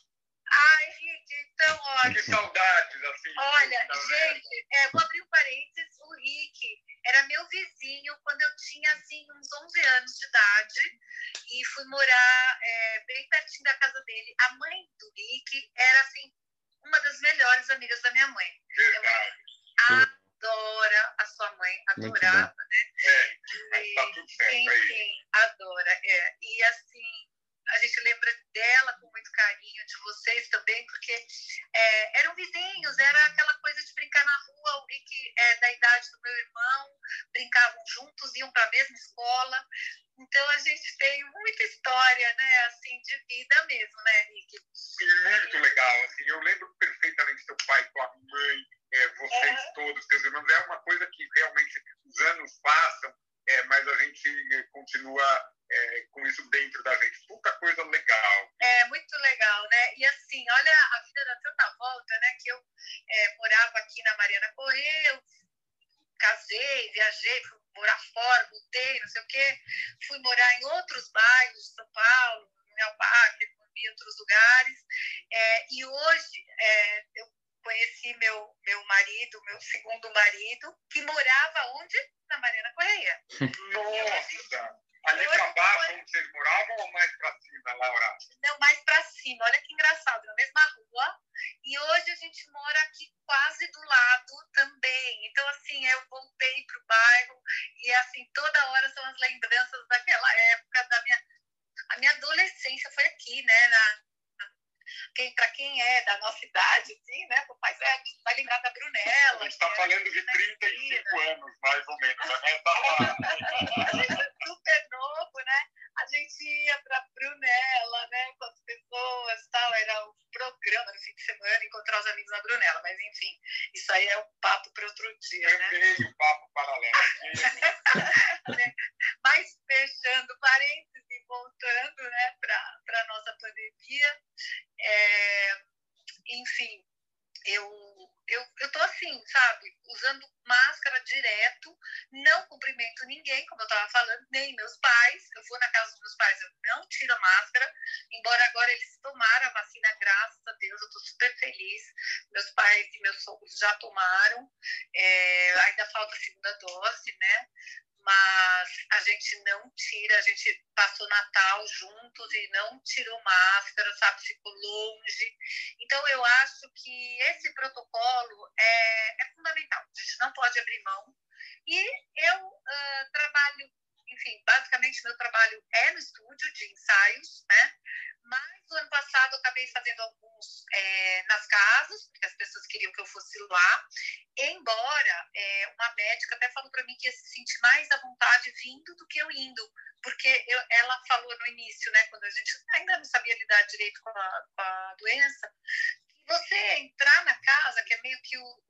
Speaker 6: Ai, gente, então, olha.
Speaker 3: Que saudades, assim.
Speaker 6: Olha, gente, é, vou abrir um parênteses. O Rick era meu vizinho quando eu tinha, assim, uns 11 anos de idade. E fui morar é, bem pertinho da casa dele. A mãe do Rick era, assim, uma das melhores amigas da minha mãe.
Speaker 3: Verdade.
Speaker 6: Eu, adora a sua mãe, adorava, né?
Speaker 3: É, tá tudo certo
Speaker 6: sim,
Speaker 3: aí.
Speaker 6: sim, adora. É. E assim, a gente lembra dela com muito carinho, de vocês também, porque é, eram vizinhos, era aquela coisa de brincar na rua, alguém que é da idade do meu irmão, brincavam juntos, iam para a mesma escola. Então a gente tem muita história, né, assim, de vida mesmo, né, Rick?
Speaker 3: Sim, muito legal. Assim, eu lembro perfeitamente seu pai, tua mãe, é, vocês
Speaker 6: É.
Speaker 3: todos, seus irmãos. É uma coisa que realmente os anos passam, é, mas a gente continua é, com isso dentro da gente. Puta coisa legal.
Speaker 6: É muito legal, né? E assim, olha, a vida dá tanta volta, né? Que eu é, morava aqui na Mariana Correia, casei, viajei, fui morar fora, voltei, não sei o quê. Fui morar em outros bairros de São Paulo, meu parque, em outros lugares. É, e hoje é, eu conheci meu, meu marido, meu segundo marido, que morava onde? Na Mariana Correia.
Speaker 3: Nossa! Ali pra baixo, onde vocês moravam, ou mais pra cima, Laura?
Speaker 6: não, mais para cima. Olha que engraçado, na mesma rua. E hoje a gente mora aqui quase do lado também. Então, assim, eu voltei pro bairro e, assim, toda hora são as lembranças daquela época, da minha... A minha adolescência foi aqui, né? Na... Quem, para quem é da nossa idade, assim, né? O pai vai, lembrar da Brunella.
Speaker 3: A gente tá
Speaker 6: que
Speaker 3: falando de
Speaker 6: era
Speaker 3: 35 anos, mais ou menos. né? Tá
Speaker 6: a gente é super novo, né? A gente ia pra Brunella, né? Com as pessoas tal, era o programa no fim de semana, encontrar os amigos na Brunella, mas enfim, isso aí é um papo para outro dia, né?
Speaker 3: um papo paralelo.
Speaker 6: né? Mas fechando parênteses voltando né, para a nossa pandemia, é, enfim, eu, eu, eu tô assim, sabe, usando máscara direto, não cumprimento ninguém, como eu estava falando, nem meus pais. Eu vou na casa dos meus pais, eu não tiro a máscara, embora agora eles tomaram a vacina, graças a Deus, eu estou super feliz. Meus pais e meus sogros já tomaram, é, ainda falta a segunda dose, né? Mas a gente não tira, a gente passou Natal juntos e não tirou máscara, sabe, ficou longe. Então, eu acho que esse protocolo é, é fundamental, a gente não pode abrir mão. E eu uh, trabalho, enfim, basicamente meu trabalho é no estúdio de ensaios, né? Mas o ano passado eu acabei fazendo alguns é, nas casas, porque as pessoas queriam que eu fosse lá. Embora é, uma médica até falou para mim que ia se sentir mais à vontade vindo do que eu indo, porque eu, ela falou no início, né, quando a gente ainda não sabia lidar direito com a, com a doença, que você entrar na casa, que é meio que o,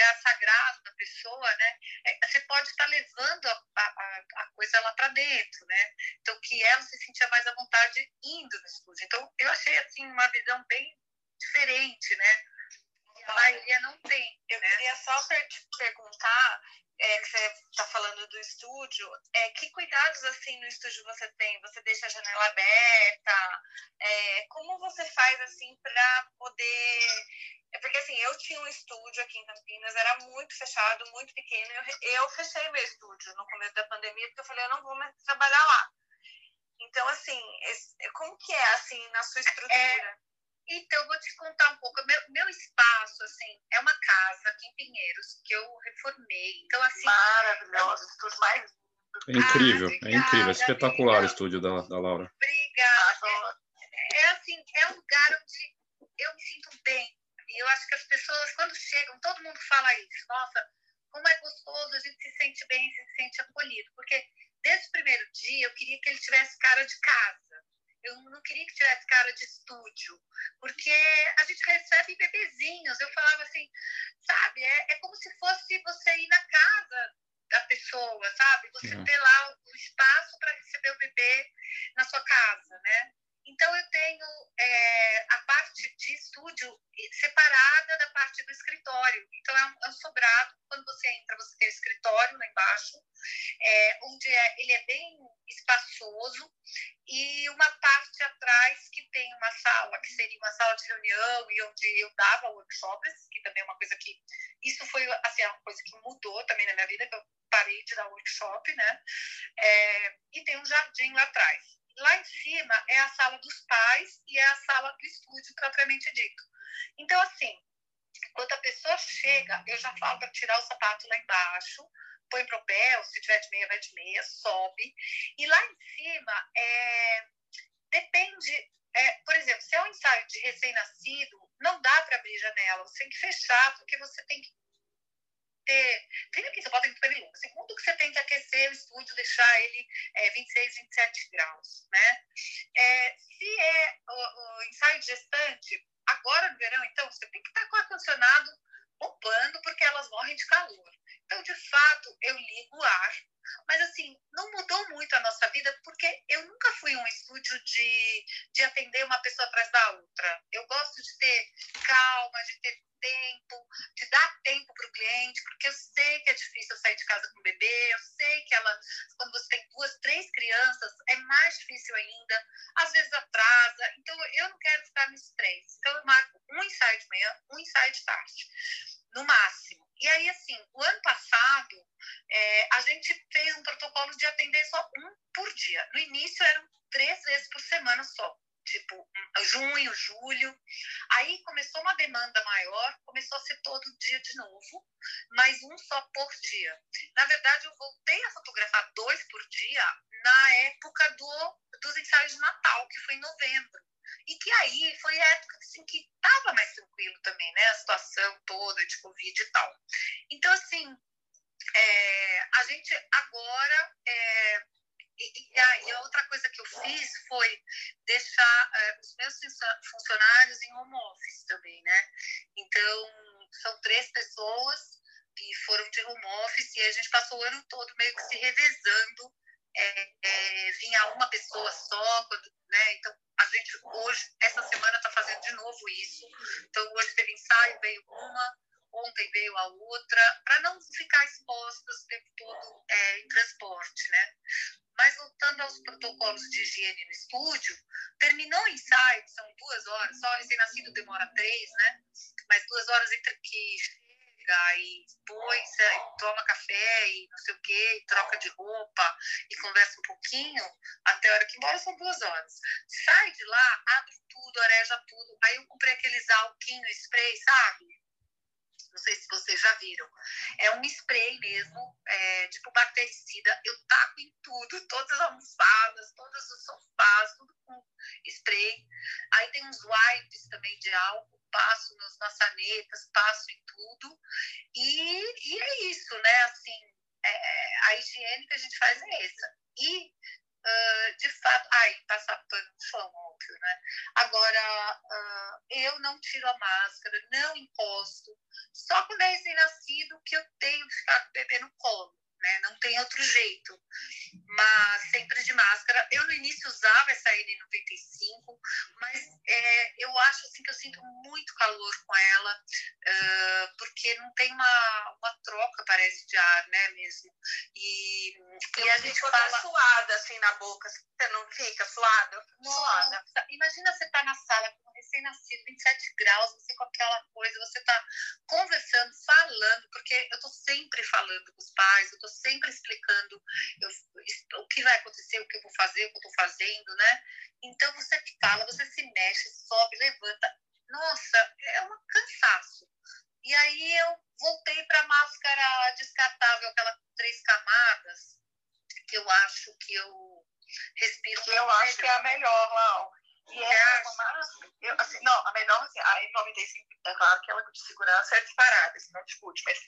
Speaker 6: lugar sagrado da pessoa, né? É, você pode estar levando a, a, a coisa lá para dentro, né? Então, que ela se sentia mais à vontade indo no estúdio. Então, eu achei, assim, uma visão bem diferente, né? a maioria não tem.
Speaker 5: Eu
Speaker 6: né?
Speaker 5: queria só te perguntar, é, que você está falando do estúdio, é, que cuidados assim no estúdio você tem? Você deixa a janela aberta? É, como você faz assim para poder é porque assim, eu tinha um estúdio aqui em Campinas, era muito fechado, muito pequeno. Eu, eu fechei meu estúdio no começo da pandemia, porque eu falei, eu não vou mais trabalhar lá. Então, assim, esse, como que é, assim, na sua estrutura? É,
Speaker 6: então, eu vou te contar um pouco. Meu, meu espaço, assim, é uma casa aqui em Pinheiros, que eu reformei. Então, assim...
Speaker 5: Maravilhoso, estúdio mais...
Speaker 1: É incrível, ah, é incrível, é espetacular amiga. o estúdio da, da Laura.
Speaker 6: Obrigada. É, é assim, é um lugar onde eu me sinto bem, e eu acho que as pessoas, quando chegam, todo mundo fala isso. Nossa, como é gostoso, a gente se sente bem, se sente acolhido. Porque desde o primeiro dia eu queria que ele tivesse cara de casa. Eu não queria que tivesse cara de estúdio, porque a gente recebe bebezinhos. Eu falava assim, sabe, é, é como se fosse você ir na casa da pessoa, sabe? Você uhum. ter lá o espaço para receber o bebê na sua casa, né? Então, eu tenho é, a parte de estúdio separada da parte do escritório. Então, é um, é um sobrado. Quando você entra, você tem o escritório lá embaixo, é, onde é, ele é bem espaçoso, e uma parte atrás que tem uma sala, que seria uma sala de reunião, e onde eu dava workshops, que também é uma coisa que. Isso foi assim, uma coisa que mudou também na minha vida, que eu parei de dar workshop, né? É, e tem um jardim lá atrás. Lá em cima é a sala dos pais e é a sala do estúdio propriamente dito. Então, assim, quando a pessoa chega, eu já falo para tirar o sapato lá embaixo, põe para o pé, se tiver de meia, vai de meia, sobe. E lá em cima, é, depende, é, por exemplo, se é um ensaio de recém-nascido, não dá para abrir janela, você tem que fechar, porque você tem que ter. Primeiro que você bota em pernilongo. Segundo que você tem que aquecer o estúdio, deixar ele é, 26, 27 graus. Né? É, se é o, o, ensaio gestante, agora no verão, então, você tem que estar com o ar-condicionado bombando, porque elas morrem de calor. Então, de fato, eu ligo o ar. Mas, assim, não mudou muito a nossa vida, porque eu nunca fui um estúdio de, de atender uma pessoa atrás da outra. Eu gosto de ter calma, de ter tempo, de dar tempo para o cliente, porque eu sei que é difícil sair de casa com o bebê, eu sei que ela, quando você tem duas, três crianças, é mais difícil ainda, às vezes atrasa, então eu não quero ficar no estresse. Então eu marco um ensaio de manhã, um ensaio de tarde, no máximo. E aí, assim, o ano passado, é, a gente fez um protocolo de atender só um por dia. No início eram três vezes por semana só tipo junho, julho. Aí começou uma demanda maior, começou a ser todo dia de novo, mas um só por dia. Na verdade, eu voltei a fotografar dois por dia na época do, dos ensaios de Natal, que foi em novembro. E que aí foi a época assim, que estava mais tranquilo também, né? A situação toda de Covid e tal. Então, assim, é, a gente agora. É, E, e, a, e, a, outra coisa que eu fiz foi deixar uh, os meus funcionários em home office também, né? Então, são três pessoas que foram de home office e a gente passou o ano todo meio que se revezando. É, é, vinha uma pessoa só, quando, né? Então, a gente hoje, essa semana, está fazendo de novo isso. Então, hoje teve ensaio, veio uma, ontem veio a outra, para não ficar expostas o tempo todo é, em transporte, né? Mas voltando aos protocolos de higiene no estúdio, terminou o ensaio, são duas horas, só recém-nascido demora três, né? Mas duas horas entre que chega e põe, toma café e não sei o quê, troca de roupa e conversa um pouquinho, até a hora que embora são duas horas. Sai de lá, abre tudo, areja tudo. Aí eu comprei aqueles alquinho spray, sabe? não sei se vocês já viram. É um spray mesmo, é, tipo bactericida. Eu taco em tudo, todas as almofadas, todos os sofás, tudo com spray. Aí tem uns wipes também de álcool, passo nas maçanetas, passo em tudo. E, e é isso, né? Assim, é, a higiene que a gente faz é essa. E, uh, de fato, aí, passar pano no chão, óbvio, né? Agora, uh, eu não tiro a máscara, não encosto, só quando é recém-nascido que eu tenho que ficar com o bebê no colo né? Não tem outro jeito. Mas sempre de máscara. Eu no início usava essa N95, mas é, eu acho assim que eu sinto muito calor com ela, uh, porque não tem uma, uma troca, parece, de ar, né, mesmo. E,
Speaker 5: e a gente fala suada assim na boca, você não fica suada?
Speaker 6: Suada. imagina você estar tá na sala com um recém-nascido, 27 graus, você com aquela coisa, você está conversando, falando, porque eu estou sempre falando com os pais, eu estou sempre explicando eu, o que vai acontecer, o que eu vou fazer, o que eu estou fazendo, né? Então você fala, você se mexe, sobe, levanta. Nossa, é um cansaço. E aí eu voltei para a máscara descartável, aquela com três camadas, que eu acho que eu respiro.
Speaker 2: Que eu acho que é a melhor, Lau. E é uma máscara, eu, assim, não, a melhor, assim, a N95, é claro que ela de segurança é disparada, isso não discute, mas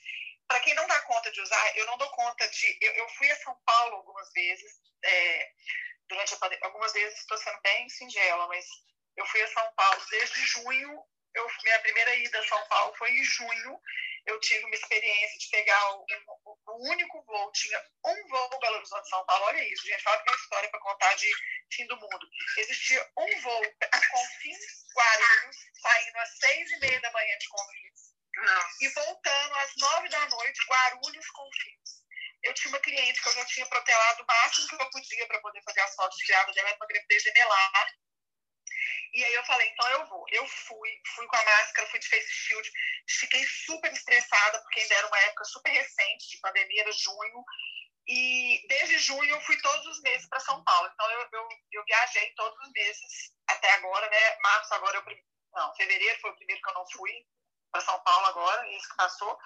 Speaker 2: para quem não dá conta de usar, eu não dou conta de. Eu, eu fui a São Paulo algumas vezes, é, durante a pandemia, algumas vezes estou sendo bem singela, mas eu fui a São Paulo desde junho. Eu, minha primeira ida a São Paulo foi em junho. Eu tive uma experiência de pegar o, o, o único voo, tinha um voo Belo Horizonte São Paulo. Olha isso, gente, fala uma história para contar de fim do mundo. Existia um voo a Confins Guarulhos, saindo às seis e meia da manhã de Confins e voltando às nove da noite, Guarulhos com filhos. Eu tinha uma cliente que eu já tinha protelado o máximo que eu podia para poder fazer as fotos de grávida dela, uma gravidez gemelar. E aí eu falei, então eu vou. Eu fui, fui com a máscara, fui de face shield, fiquei super estressada, porque ainda era uma época super recente de pandemia, era junho. E desde junho eu fui todos os meses para São Paulo. Então eu, eu, eu, viajei todos os meses até agora, né? Março agora eu. Não, fevereiro foi o primeiro que eu não fui para São Paulo agora, isso que passou.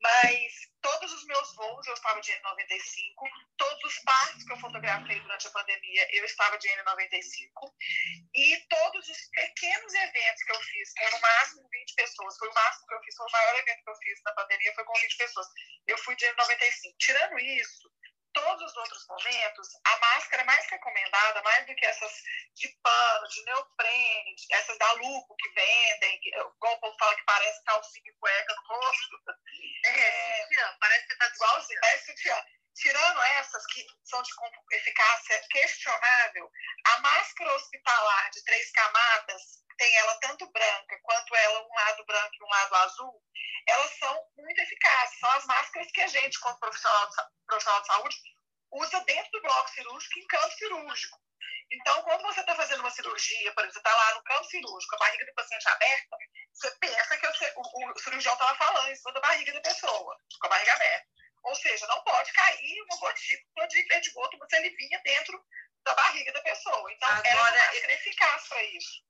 Speaker 2: Mas todos os meus voos eu estava de N95, todos os partos que eu fotografei durante a pandemia eu estava de N95, e todos os pequenos eventos que eu fiz, com no máximo 20 pessoas, foi o máximo que eu fiz, foi o maior evento que eu fiz na pandemia, foi com 20 pessoas. Eu fui de N95. Tirando isso, todos os outros momentos, a máscara mais recomendada, mais do que essas de pano, de neoprene, essas da Lupo que vendem, que, igual o povo fala que parece calcinha e cueca no rosto.
Speaker 6: É, é parece que tá igualzinho.
Speaker 2: Parece que Tirando essas que são de eficácia questionável, a máscara hospitalar de três camadas, tem ela tanto branca quanto ela um lado branco e um lado azul, elas são muito eficazes. São as máscaras que a gente, como profissional de, profissional de saúde, usa dentro do bloco cirúrgico, em campo cirúrgico. Então, quando você está fazendo uma cirurgia, por exemplo, você está lá no campo cirúrgico, a barriga do paciente aberta, você pensa que o, o cirurgião estava falando em cima da barriga da pessoa, com a barriga aberta. Ou seja, não pode cair uma gotícula de perdigoto, você alivinha dentro da barriga da pessoa. Então, Agora, é uma eficaz para isso.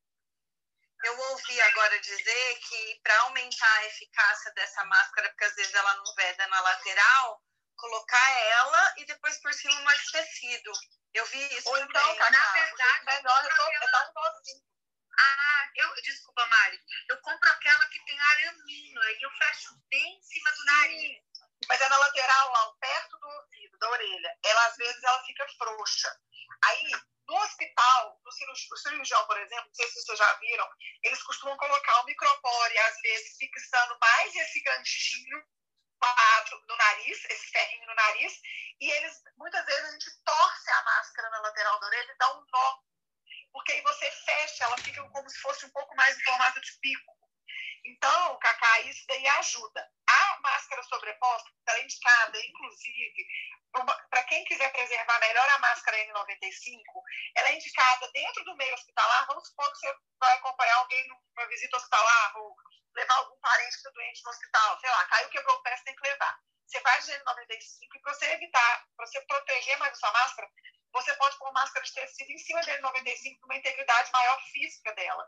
Speaker 5: Eu ouvi agora dizer que para aumentar a eficácia dessa máscara, porque às vezes ela não veda na lateral, colocar ela e depois por cima mais tecido. Eu vi isso.
Speaker 2: Ou então, Cacá, na verdade, melhor eu tô, eu
Speaker 6: Ah, eu, desculpa, Mari. Eu compro aquela que tem aramino, aí eu fecho bem em cima do nariz.
Speaker 2: Mas é na lateral, lá, perto do ouvido, da orelha. Ela às vezes ela fica frouxa. Aí, no hospital, no cirurgião, o cirurgião, por exemplo, não sei se vocês já viram, eles costumam colocar um micropore, às vezes fixando mais esse ganchinho no nariz, esse ferrinho no nariz, e eles, muitas vezes, a gente torce a máscara na lateral da orelha e dá um nó, porque aí você fecha, ela fica como se fosse um pouco mais em formato de pico. Então, Cacá, isso daí ajuda. A máscara sobreposta é indicada, inclusive, para quem quiser preservar melhor a máscara N95, ela é indicada dentro do meio hospitalar. Vamos supor que você vai acompanhar alguém numa visita hospitalar ou levar algum parente que está doente no hospital, sei lá, caiu, quebrou o pé, você tem que levar. Você faz de N95 e para você evitar, para você proteger mais a sua máscara, você pode pôr máscara de tecido em cima da N95 com uma integridade maior física dela.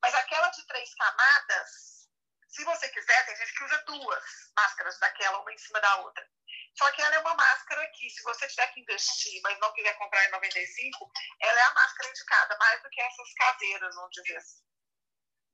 Speaker 2: Mas aquela de três camadas, se você quiser, tem gente que usa duas máscaras daquela, uma em cima da outra. Só que ela é uma máscara que, se você tiver que investir, mas não quiser comprar em 95, ela é a máscara indicada, mais do que essas caseiras, vamos dizer assim.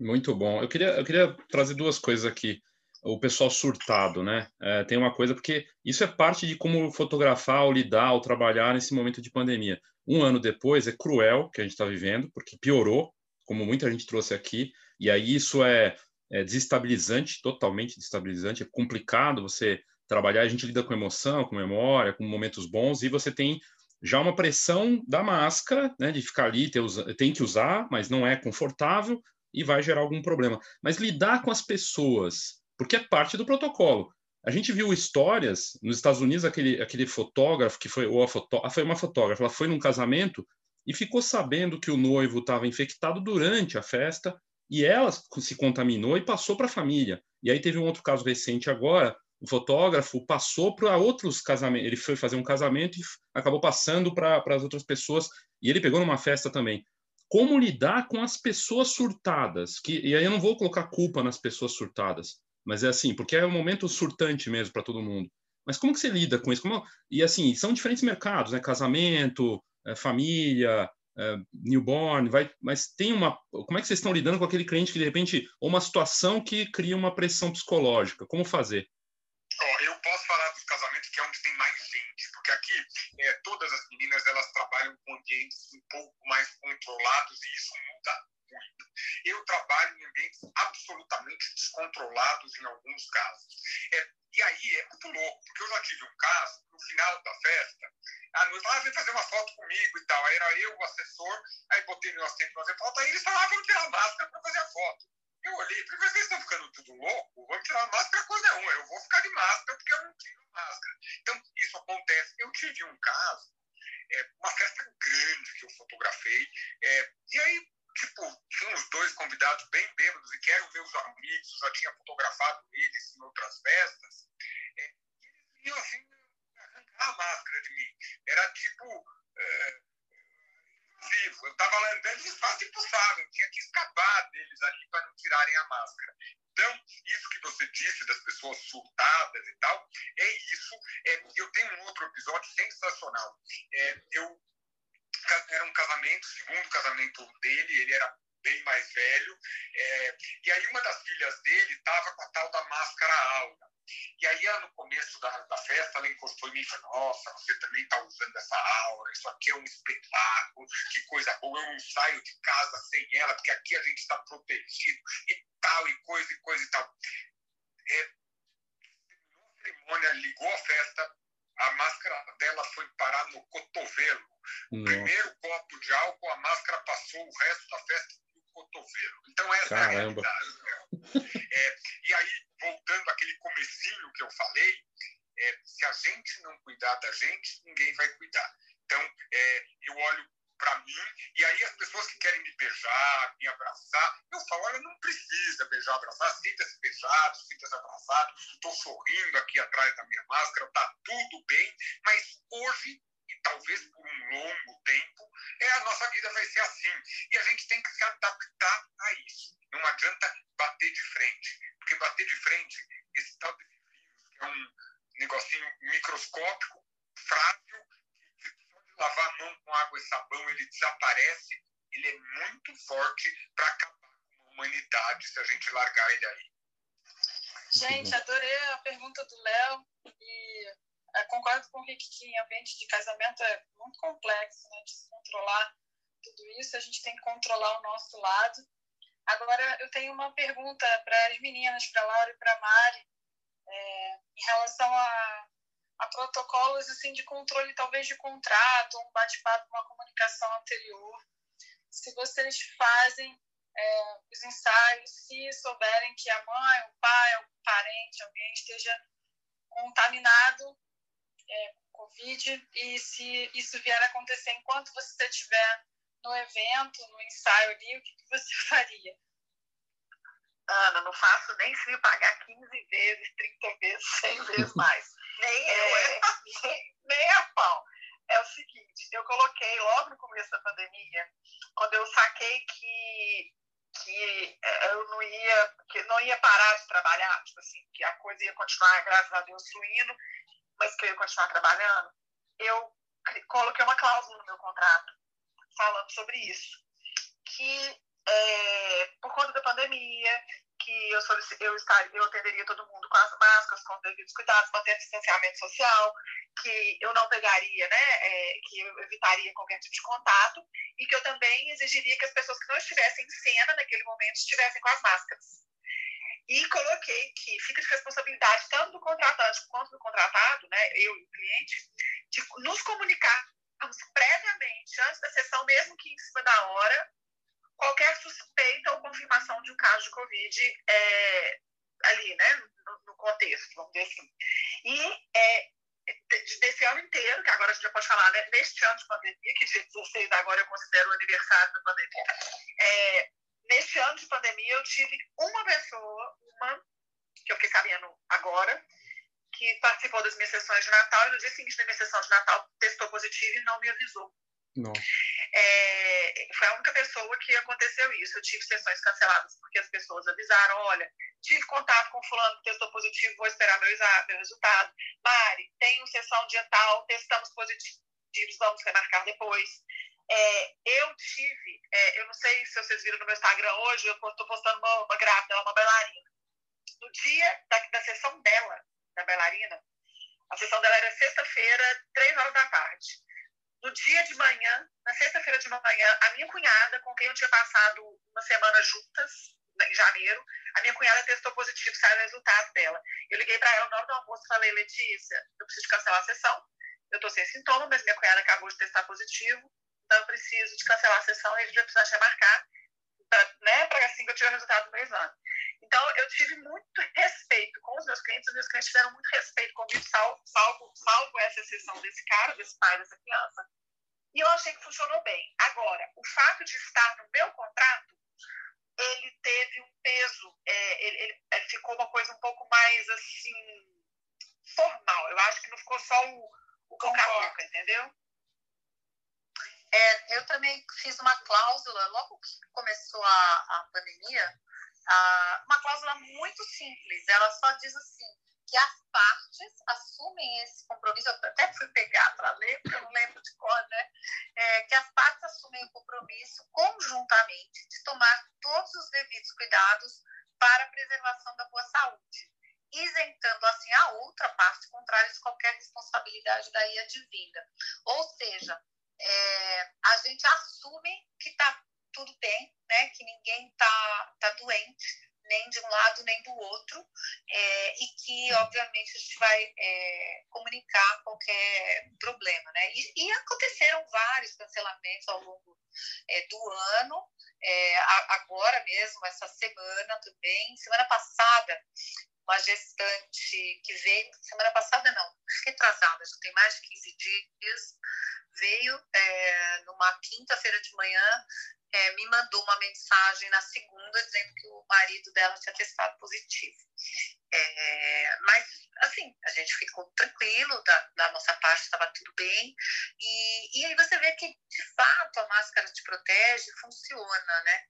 Speaker 1: Muito bom. Eu queria, eu queria trazer duas coisas aqui. O pessoal surtado, né? É, tem uma coisa, porque isso é parte de como fotografar, ou lidar, ou trabalhar nesse momento de pandemia. Um ano depois, é cruel que a gente está vivendo, porque piorou, como muita gente trouxe aqui, e aí isso é é desestabilizante, totalmente desestabilizante, é complicado você trabalhar, a gente lida com emoção, com memória, com momentos bons, e você tem já uma pressão da máscara, né, de ficar ali, ter, tem que usar, mas não é confortável e vai gerar algum problema. Mas lidar com as pessoas, porque é parte do protocolo. A gente viu histórias nos Estados Unidos, aquele, aquele fotógrafo que foi, ou a fotó, foi uma fotógrafa, ela foi num casamento e ficou sabendo que o noivo estava infectado durante a festa e ela se contaminou e passou para a família. E aí teve um outro caso recente agora, o fotógrafo passou para outros casamentos, ele foi fazer um casamento e acabou passando para as outras pessoas, e ele pegou numa festa também. Como lidar com as pessoas surtadas? Que, e aí eu não vou colocar culpa nas pessoas surtadas, mas é assim, porque é um momento surtante mesmo para todo mundo. Mas como que você lida com isso? Como, e assim, são diferentes mercados, né? Casamento, é, família, uh, newborn, vai, mas tem uma. Como é que vocês estão lidando com aquele cliente que de repente ou uma situação que cria uma pressão psicológica? Como fazer?
Speaker 3: Oh, eu posso falar dos casamentos que é onde tem mais gente, porque aqui é, todas as meninas elas trabalham com ambientes um pouco mais controlados e isso muda muito. Eu trabalho em ambientes absolutamente descontrolados em alguns casos. É, e aí é muito louco, porque eu já tive um caso, no final da festa, a noiva ah, vem fazer uma foto comigo e tal. Aí era eu, o assessor, aí botei meu para fazer foto, aí eles falavam, ah, vamos tirar a máscara para fazer a foto. Eu olhei, porque vocês estão ficando tudo louco, vamos tirar a máscara coisa nenhuma, eu vou ficar de máscara porque eu não tiro máscara. Então, isso acontece. Eu tive um caso, é, uma festa grande que eu fotografei, é, e aí tipo, tinha uns dois convidados bem bêbados e que eram meus amigos, eu já tinha fotografado eles em outras festas, é, eles vinham assim, arrancar a máscara de mim. Era tipo. É. Eu estava andando e eles quase impulsavam, eu tinha que escapar deles ali para não tirarem a máscara. Então, isso que você disse das pessoas surtadas e tal, é isso. É, eu tenho um outro episódio sensacional. É, eu era um casamento, segundo casamento dele, ele era bem mais velho, é, e aí uma das filhas dele estava com a tal da máscara alta. E aí, no começo da, da festa, ela encostou em mim e falou: Nossa, você também está usando essa aura, isso aqui é um espetáculo, que coisa boa, eu não saio de casa sem ela, porque aqui a gente está protegido e tal, e coisa e coisa e tal. É, a cerimônia, ligou a festa, a máscara dela foi parar no cotovelo. O primeiro copo de álcool, a máscara passou o resto da festa no cotovelo. Então, essa Caramba. é a realidade. Né? É, e aí, voltando àquele comecinho que eu falei, é, se a gente não cuidar da gente, ninguém vai cuidar. Então, é, eu olho para mim, e aí as pessoas que querem me beijar, me abraçar, eu falo, olha, não precisa beijar, abraçar, sinta-se beijado, sinta-se abraçado, estou sorrindo aqui atrás da minha máscara, está tudo bem, mas hoje, e talvez por um longo tempo, é, a nossa vida vai ser assim, e a gente tem que se adaptar a isso. Não adianta bater de frente, porque bater de frente, esse tal de vírus, que é um negocinho microscópico, frágil, que só de lavar a mão com água e sabão ele desaparece, ele é muito forte para acabar com a humanidade se a gente largar ele aí.
Speaker 5: Gente, adorei a pergunta do Léo e
Speaker 7: Eu concordo com o Rick que em ambiente de casamento é muito complexo, né, de se controlar tudo isso, a gente tem que controlar o nosso lado. Agora, eu tenho uma pergunta para as meninas, para Laura e para Mari, é, em relação a, a, protocolos assim, de controle, talvez de contrato, um bate-papo, uma comunicação anterior. Se vocês fazem é, os ensaios, se souberem que a mãe, o pai, o parente, alguém esteja contaminado é, com Covid e se isso vier a acontecer enquanto você estiver no evento, no ensaio ali, o que você faria?
Speaker 2: Ana, não faço nem se me pagar 15 vezes, 30 vezes, 100 vezes mais. nem é, nem, nem a pau. É o seguinte, eu coloquei logo no começo da pandemia, quando eu saquei que, que é, eu não ia, que não ia parar de trabalhar, tipo assim, que a coisa ia continuar, graças a Deus, fluindo, mas que eu ia continuar trabalhando, eu coloquei uma cláusula no meu contrato falando sobre isso. Que é, por conta da pandemia, que eu, eu, estaria, eu atenderia todo mundo com as máscaras, com os devidos cuidados, mantendo distanciamento social, que eu não pegaria, né, é, que eu evitaria qualquer tipo de contato e que eu também exigiria que as pessoas que não estivessem em cena naquele momento estivessem com as máscaras. E coloquei que fica de responsabilidade tanto do contratante quanto do contratado, né, eu e o cliente, de nos comunicar previamente, antes da sessão, mesmo que em cima da hora, qualquer suspeita ou confirmação de um caso de Covid é, ali, né, no, no, contexto, vamos dizer assim. E é, desse ano inteiro, que agora a gente já pode falar, né, neste ano de pandemia, que dia 16 agora eu considero o aniversário da pandemia, é, neste ano de pandemia eu tive uma pessoa, uma, que eu fiquei sabendo agora, que participou das minhas sessões de Natal e no dia seguinte da minha sessão de Natal testou positivo e não me avisou. É, foi a única pessoa que aconteceu isso. Eu tive sessões canceladas porque as pessoas avisaram: olha, tive contato com fulano que testou positivo, vou esperar meu, meu resultado. Mari, tenho sessão dia tal, testamos positivos, vamos remarcar depois. É, eu tive, é, eu não sei se vocês viram no meu Instagram hoje, eu estou postando uma, uma grávida, uma bailarina. No dia da, da sessão dela, da bailarina, a sessão dela era sexta-feira, três horas da tarde. No dia de manhã, na sexta-feira de manhã, a minha cunhada, com quem eu tinha passado uma semana juntas, né, em janeiro, a minha cunhada testou positivo, saiu o resultado dela. Eu liguei para ela na hora do almoço e falei, Letícia, eu preciso cancelar a sessão. Eu estou sem sintoma, mas minha cunhada acabou de testar positivo, então eu preciso de cancelar a sessão e a gente vai precisar te marcar, né, para assim que eu tiver o resultado do meu exame. Então, eu tive muito respeito com os meus clientes, os meus clientes tiveram muito respeito comigo, salvo, salvo, salvo essa exceção desse cara, desse pai, dessa criança. E eu achei que funcionou bem. Agora, o fato de estar no meu contrato, ele teve um peso, é, ele, ele, ele, ficou uma coisa um pouco mais assim, formal. Eu acho que não ficou só o, o boca entendeu?
Speaker 6: É, eu também fiz uma cláusula, logo que começou a, a pandemia, ah, uma cláusula muito simples. Ela só diz assim que as partes assumem esse compromisso. Eu até fui pegar para ler, porque eu não lembro de qual, né? É, que as partes assumem o compromisso conjuntamente de tomar todos os devidos cuidados para a preservação da boa saúde, isentando assim a outra parte contrária de qualquer responsabilidade daí advinda. Ou seja, é, a gente assume que está tudo bem, né? Que ninguém tá, tá doente, nem de um lado nem do outro, é, e que, obviamente, a gente vai é, comunicar qualquer problema, né? E, e, aconteceram vários cancelamentos ao longo é, do ano, é, agora mesmo, essa semana também. Semana passada, uma gestante que veio, semana passada não, retrasada, já tem mais de 15 dias, veio é, numa quinta-feira de manhã é, me mandou uma mensagem na segunda dizendo que o marido dela tinha testado positivo. É, mas, assim, a gente ficou tranquilo, da, da nossa parte estava tudo bem. E, e aí você vê que, de fato, a máscara te protege, funciona, né?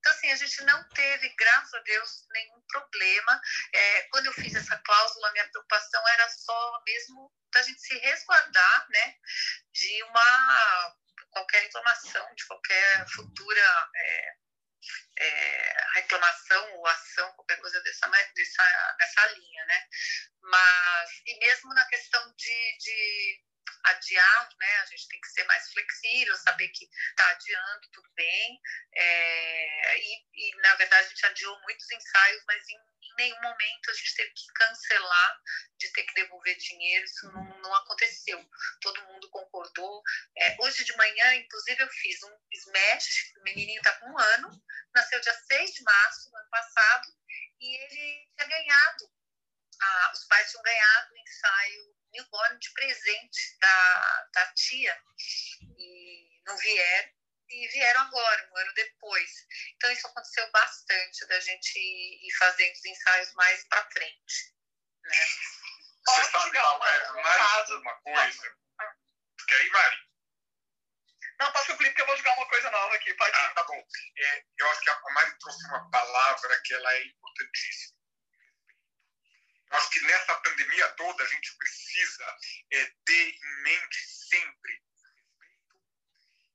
Speaker 6: Então, assim, a gente não teve, graças a Deus, nenhum problema. É, quando eu fiz essa cláusula, minha preocupação era só mesmo da gente se resguardar, né, de uma qualquer reclamação, de qualquer futura é, é, reclamação ou ação, qualquer coisa dessa, dessa, dessa linha, né? Mas, e mesmo na questão de, de adiar, né? A gente tem que ser mais flexível, saber que está adiando, tudo bem. É, e, e, na verdade, a gente adiou muitos ensaios, mas em, nenhum momento a gente teve que cancelar, de ter que devolver dinheiro, isso não, não aconteceu. Todo mundo concordou. É, hoje de manhã, inclusive, eu fiz um smash, o menininho está com um ano, nasceu dia 6 de março do ano passado, e ele tinha ganhado, os pais tinham ganhado o ensaio newborn de presente da, da tia e não vieram e vieram agora, um ano depois. Então isso aconteceu bastante da gente ir fazendo os ensaios mais para frente. Né?
Speaker 3: Você sabe uma, uma, mais uma coisa? Quer ir, Mari?
Speaker 2: Não, passa o clipe que eu vou jogar uma coisa nova aqui. Pode
Speaker 3: ah, tá bom. É, eu acho que a Mari trouxe uma palavra que ela é importantíssima Acho que nessa pandemia toda a gente precisa é, ter em mente sempre respeito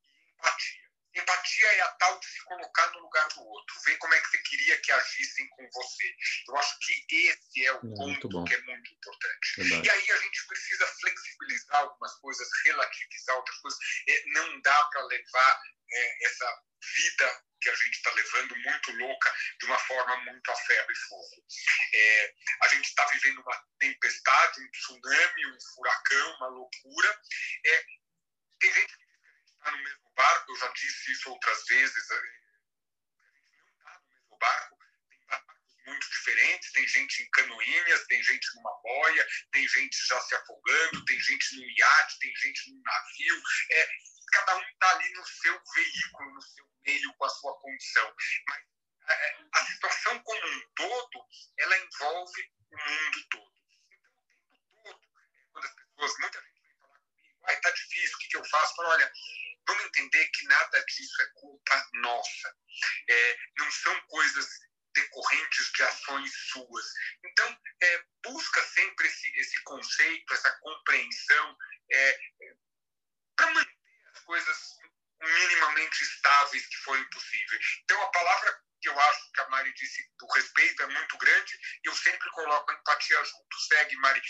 Speaker 3: e empatia. Empatia é a tal de se colocar no lugar do outro, ver como é que você queria que agissem com você. Eu acho que esse é o é, ponto que é muito importante. Verdade. E aí a gente precisa flexibilizar algumas coisas, relativizar outras coisas. É, não dá para levar é, essa vida que a gente está levando muito louca de uma forma muito a ferro e fogo. É, a gente está vivendo uma tempestade, um tsunami, um furacão, uma loucura. É, tem gente que está no mesmo barco, eu já disse isso outras vezes. A gente não está no mesmo barco, tem barcos muito diferentes, tem gente em canoinhas, tem gente numa boia, tem gente já se afogando, tem gente no iate, tem gente num navio. É, cada um está ali no seu veículo, no seu meio, com a sua condição. Mas é, a situação como um todo, ela envolve o mundo todo. Então, o tempo todo, quando as pessoas, muita gente vem falar comigo, ah, difícil, o que, que eu faço? Falo, olha, vamos entender que nada disso é culpa nossa. É, não são coisas decorrentes de ações suas. Então, é, busca sempre esse, esse conceito, essa compreensão, é, para manter as coisas minimamente estáveis que forem possíveis. Então, a palavra que eu acho que a Mari disse do respeito é muito grande, eu sempre coloco a empatia junto. Segue, Mari.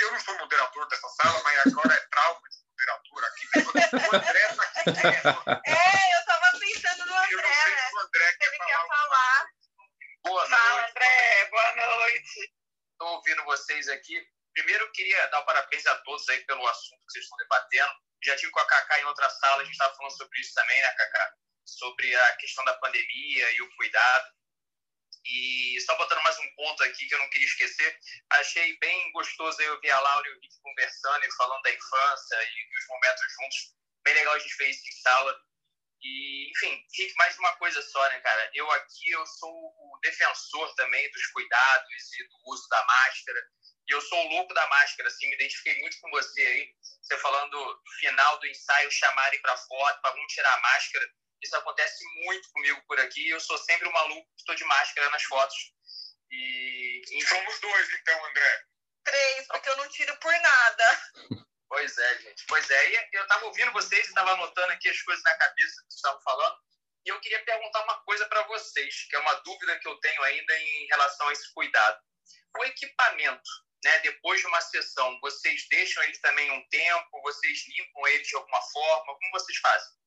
Speaker 3: Eu não sou moderador dessa sala, mas agora é trauma moderador aqui. O André está
Speaker 5: aqui. É, eu estava pensando no André. Eu não sei se o André quer, falar. Quer falar.
Speaker 8: Boa noite. Fala, André. Boa noite. Estou ouvindo vocês aqui. Primeiro, eu queria dar parabéns a todos aí pelo assunto que vocês estão debatendo já tive com a Cacá em outra sala, a gente estava falando sobre isso também, né, Cacá? Sobre a questão da pandemia e o cuidado. E só botando mais um ponto aqui que eu não queria esquecer, achei bem gostoso eu ouvir a Laura e o Rick conversando e falando da infância e os momentos juntos. Bem legal a gente ver isso em sala. E, enfim, mais uma coisa só, né, cara? Eu aqui, eu sou o defensor também dos cuidados e do uso da máscara. E eu sou o louco da máscara, assim, me identifiquei muito com você aí. Você falando do final do ensaio, chamarem para foto, para vamos tirar a máscara. Isso acontece muito comigo por aqui. Eu sou sempre o maluco que estou de máscara nas fotos. E,
Speaker 3: enfim. Somos dois, então, André.
Speaker 5: Três, porque eu não tiro por nada.
Speaker 8: Pois é, gente. Pois é. E eu estava ouvindo vocês e estava anotando aqui as coisas na cabeça que vocês estavam falando. E eu queria perguntar uma coisa para vocês, que é uma dúvida que eu tenho ainda em relação a esse cuidado. O equipamento né, depois de uma sessão, vocês deixam eles também um tempo? Vocês limpam eles de alguma forma? Como vocês fazem?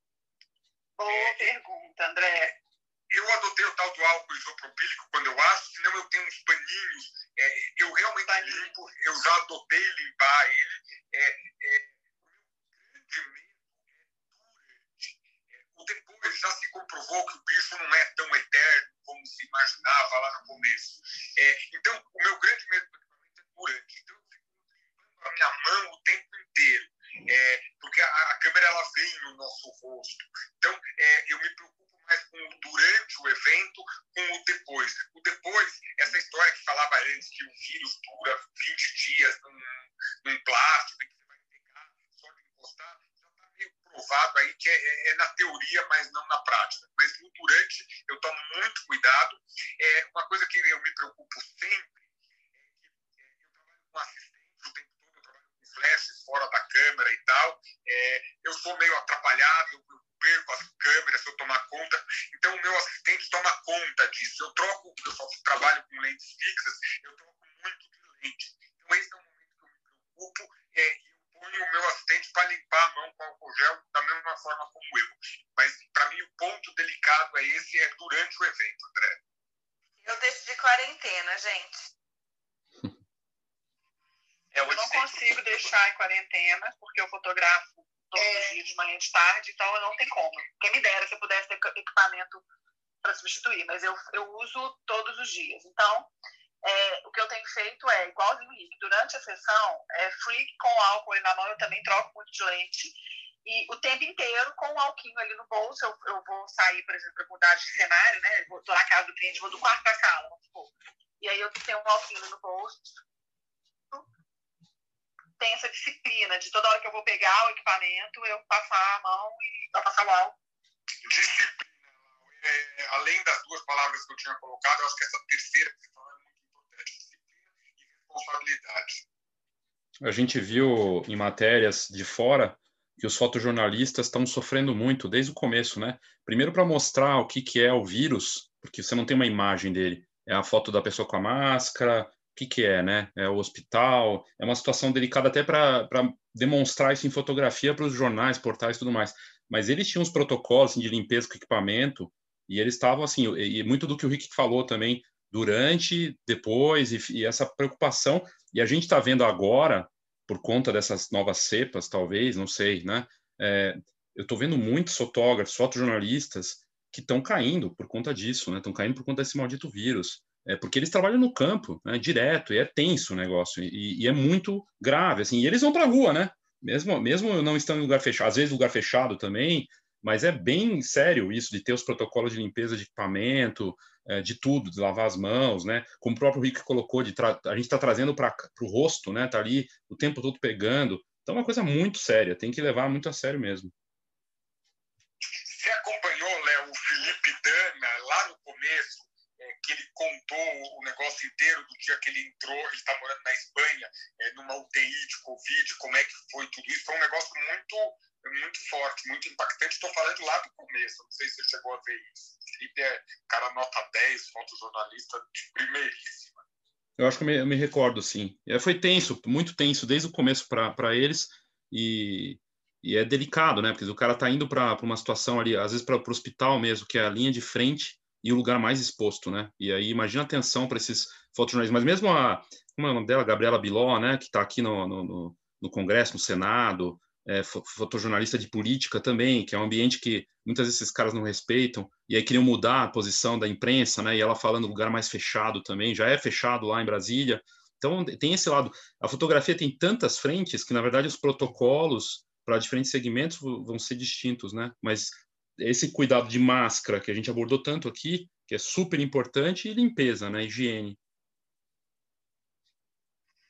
Speaker 2: Boa pergunta, André.
Speaker 3: Eu adotei o tal do álcool isopropílico quando eu acho, senão eu tenho uns paninhos. É, eu realmente limpo, eu já adotei limpar ele. É, é, o é durante. É, o depois já se comprovou que o bicho não é tão eterno como se imaginava lá no começo. É, então, o meu grande medo durante. Então, eu fico limpando a minha mão o tempo inteiro, é, porque a, a, câmera ela vem no nosso rosto. Então, é, eu me preocupo mais com o durante o evento, com o depois. O depois, essa história que falava antes que o vírus dura 20 dias num, num plástico, que você vai pegar só de encostar, já está meio provado aí que é, é, é, na teoria, mas não na prática. Mas no durante, eu tomo muito cuidado. É uma coisa que eu me preocupo sempre o tempo todo, eu trabalho com flashes É, sou meio atrapalhado, eu perco as câmeras, se eu tomar conta. Então, o meu assistente toma conta disso. Eu troco, eu só trabalho com lentes fixas, eu troco muito de lente. Então, esse é o momento que eu me preocupo é, e eu ponho o meu assistente para limpar a mão com álcool gel da mesma forma como eu. Mas, para mim, o ponto delicado é esse, é durante o evento, André.
Speaker 5: Eu deixo de quarentena, gente.
Speaker 2: Eu não consigo deixar em quarentena, porque eu fotografo é. os dias, de manhã de tarde, então não tem como. Quem me dera se eu pudesse ter equipamento para substituir, mas eu, eu uso todos os dias. Então, é, o que eu tenho feito é, igualzinho o durante a sessão, é free com álcool na mão, eu também troco muito de lente. E o tempo inteiro com o alquinho ali no bolso, eu, eu vou sair, por exemplo, para mudar de cenário, né? Vou, tô na casa do cliente, vou do quarto para a sala, vamos supor. E aí eu tenho um alquinho no bolso, tem essa disciplina de toda hora que eu vou pegar o equipamento, eu passar a mão e passar o álcool.
Speaker 3: Disciplina. É, além das duas palavras que eu tinha colocado, eu acho que essa terceira que você falou é muito importante: disciplina e responsabilidade.
Speaker 1: A gente viu em matérias de fora que os fotojornalistas estão sofrendo muito desde o começo, né? Primeiro para mostrar o que, que é o vírus, porque você não tem uma imagem dele. É a foto da pessoa com a máscara, que, que é, né? É o hospital, é uma situação delicada até para demonstrar isso em fotografia para os jornais, portais e tudo mais. Mas eles tinham os protocolos assim, de limpeza com equipamento e eles estavam assim, e muito do que o Rick falou também, durante, depois, e, e essa preocupação. E a gente está vendo agora, por conta dessas novas cepas, talvez, não sei, né? É, eu estou vendo muitos fotógrafos, fotojornalistas que estão caindo por conta disso, né? Estão caindo por conta desse maldito vírus. É porque eles trabalham no campo, né, direto, e é tenso o negócio, e, e é muito grave, assim, e eles vão para a rua, né, mesmo, mesmo não estando em lugar fechado, às vezes lugar fechado também, mas é bem sério isso de ter os protocolos de limpeza de equipamento, é, de tudo, de lavar as mãos, né, como o próprio Rick colocou, de a gente está trazendo para o rosto, né, tá ali o tempo todo pegando, então é uma coisa muito séria, tem que levar muito a sério mesmo.
Speaker 3: Você acompanhou, Léo, o Felipe Dana lá no começo, ele contou o negócio inteiro do dia que ele entrou, ele está morando na Espanha, é, numa UTI de Covid, como é que foi tudo isso. Foi um negócio muito, muito forte, muito impactante. Estou falando lá do começo, não sei se você chegou a ver isso. Felipe é cara nota 10, fotojornalista de primeiríssima.
Speaker 1: Eu acho que eu me, eu me recordo, sim. É, foi tenso, muito tenso desde o começo para eles e, e é delicado, né? Porque o cara está indo para uma situação ali, às vezes para o hospital mesmo, que é a linha de frente, e o lugar mais exposto, né? E aí imagina a atenção para esses fotojornalistas. Mas mesmo a, como é o nome dela, Gabriela Biló, né? Que está aqui no, no, no, Congresso, no Senado, é, fotojornalista de política também, que é um ambiente que muitas vezes esses caras não respeitam, e aí queriam mudar a posição da imprensa, né? E ela falando lugar mais fechado também, já é fechado lá em Brasília. Então tem esse lado. A fotografia tem tantas frentes que na verdade os protocolos para diferentes segmentos vão ser distintos, né? Mas esse cuidado de máscara que a gente abordou tanto aqui, que é super importante, e limpeza, né? Higiene.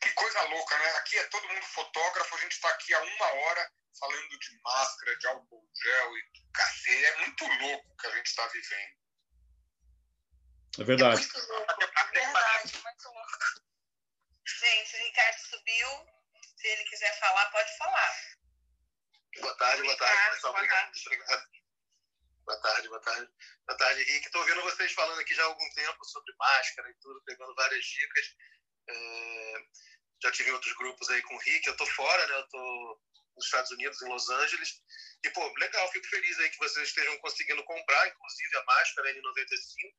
Speaker 3: Que coisa louca, né? Aqui é todo mundo fotógrafo, a gente está aqui há uma hora falando de máscara, de álcool gel e do café. É muito louco o que a gente está vivendo.
Speaker 1: É verdade.
Speaker 5: É muito louco. É verdade, muito louco. Gente, o Ricardo subiu. Se ele quiser falar, pode falar.
Speaker 9: Boa tarde, boa tarde. Boa tarde. Obrigado. Boa tarde, boa tarde. Boa tarde, Rick. Estou ouvindo vocês falando aqui já há algum tempo sobre máscara e tudo, pegando várias dicas. É... Já tive outros grupos aí com o Rick. Eu estou fora, né? Eu estou nos Estados Unidos, em Los Angeles. E, pô, legal, fico feliz aí que vocês estejam conseguindo comprar, inclusive, a máscara N95,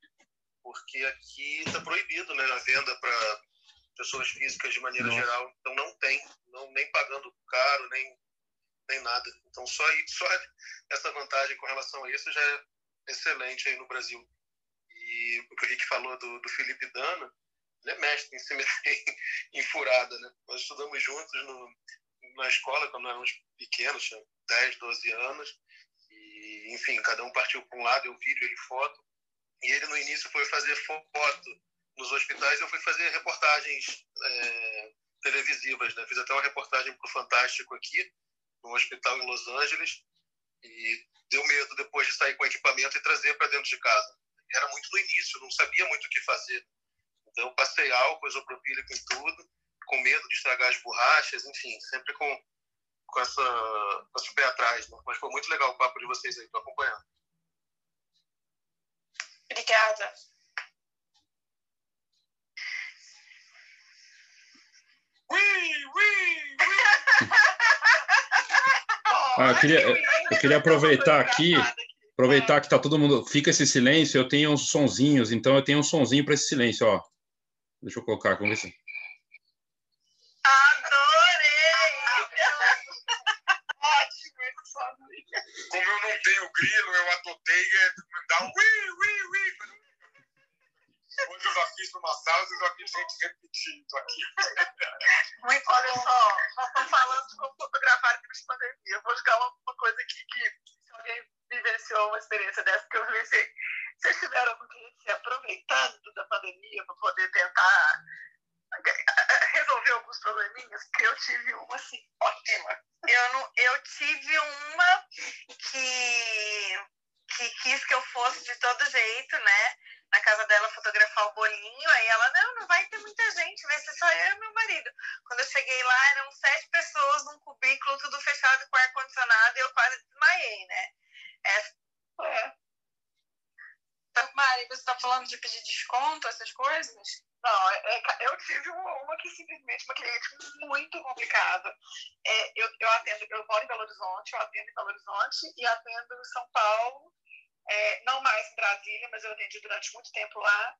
Speaker 9: porque aqui está proibido, né? A venda para pessoas físicas de maneira Nossa. geral. Então, não tem, não, nem pagando caro, nem nem nada. Então, só, só essa vantagem com relação a isso já é excelente aí no Brasil. E o que o Rick falou do, do Felipe Dana, ele é mestre em se meter em furada, né? Nós estudamos juntos no, na escola quando éramos pequenos, tinha 10, 12 anos. E, enfim, cada um partiu para um lado, eu vídeo, ele foto. E ele, no início, foi fazer foto nos hospitais, eu fui fazer reportagens é, televisivas, né? Fiz até uma reportagem para o Fantástico aqui, no hospital em Los Angeles e deu medo depois de sair com o equipamento e trazer para dentro de casa. Era muito no início, não sabia muito o que fazer. Então eu passei álcool isopropílico em tudo, com medo de estragar as borrachas, enfim, sempre com, com, essa, com esse pé atrás. Né? Mas foi muito legal o papo de vocês aí, tô acompanhando.
Speaker 6: Obrigada.
Speaker 3: Ui, ui,
Speaker 1: ah, eu, queria, eu queria aproveitar aqui, aproveitar que tá todo mundo, fica esse silêncio, eu tenho uns sonzinhos, então eu tenho um sonzinho para esse silêncio, ó. Deixa eu colocar, vamos ver se...
Speaker 3: Como eu não tenho grilo, eu adotei é mandar um ui, ui, ui. Hoje eu já fiz numa sala, eu já vi gente repetindo aqui.
Speaker 2: Muito, olha só, nós estamos falando de como fotografar em pandemia. Eu vou jogar uma, uma coisa aqui que, se alguém vivenciou uma experiência dessa, que eu vivenciei, vocês tiveram algum cliente aproveitando da pandemia para poder tentar resolver alguns probleminhas, que eu tive uma assim, ótima.
Speaker 5: Eu, não, eu tive uma que, que quis que eu fosse de todo jeito, né? Na casa dela fotografar o bolinho, aí ela, não, não vai ter muita gente, vai ser só eu e meu marido. Quando eu cheguei lá, eram sete pessoas num cubículo, tudo fechado com ar-condicionado, e eu quase desmaiei, né? Essa...
Speaker 6: É. Então, Mari, você está falando de pedir desconto, essas coisas?
Speaker 2: Não, é, é eu tive uma, uma, que simplesmente, uma cliente muito complicada. É, eu, eu atendo, eu moro em Belo Horizonte, eu atendo em Belo Horizonte e atendo em São Paulo, é, não mais em Brasília, mas eu atendi durante muito tempo lá,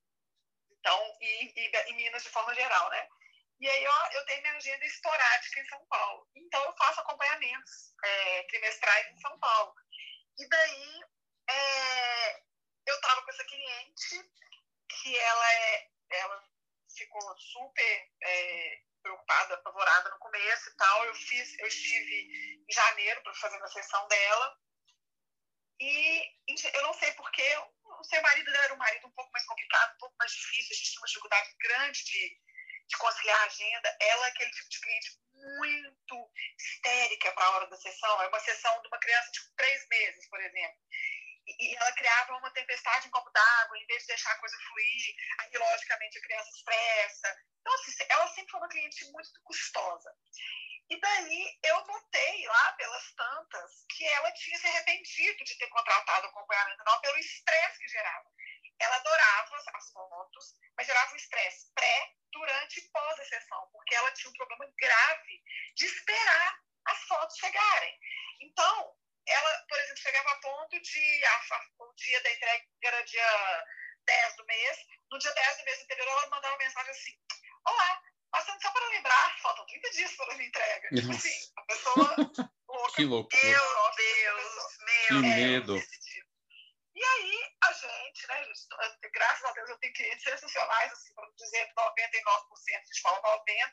Speaker 2: então, e, e Minas de forma geral, né? E aí eu, eu tenho minha agenda esporádica em São Paulo. Então eu faço acompanhamentos é, trimestrais em São Paulo. E daí é, eu estava com essa cliente que ela é, ela ficou super é, preocupada, apavorada no começo e tal. Eu fiz, eu estive em janeiro para fazer a sessão dela. E eu não sei porque o seu marido era um marido um pouco mais complicado, um pouco mais difícil, a gente tinha uma dificuldade grande de, de conciliar a agenda. Ela é aquele tipo de cliente muito histérica para a hora da sessão. É uma sessão de uma criança de três meses, por exemplo e ela criava uma tempestade em copo d'água, em vez de deixar a coisa fluir, aí logicamente a criança estressa. Então, assim, ela sempre foi uma cliente muito custosa. E daí eu notei lá pelas tantas que ela tinha se arrependido de ter contratado o acompanhamento não pelo estresse que gerava. Ela adorava as fotos, mas gerava um estresse pré, durante e pós a sessão, porque ela tinha um problema grave de esperar as fotos chegarem. Então, ela, por exemplo, chegava a ponto de a, a, o dia da entrega era dia 10 do mês, no dia 10 do mês anterior ela mandava uma mensagem assim, olá, passando só para lembrar, faltam 30 dias para a minha entrega. Tipo assim, a pessoa louca.
Speaker 1: Que loucura.
Speaker 5: Meu Deus, meu
Speaker 1: Que medo.
Speaker 2: Tipo. E aí, a gente, né, graças a Deus eu tenho clientes sensacionais, assim, para dizer 99%, a gente fala 90%,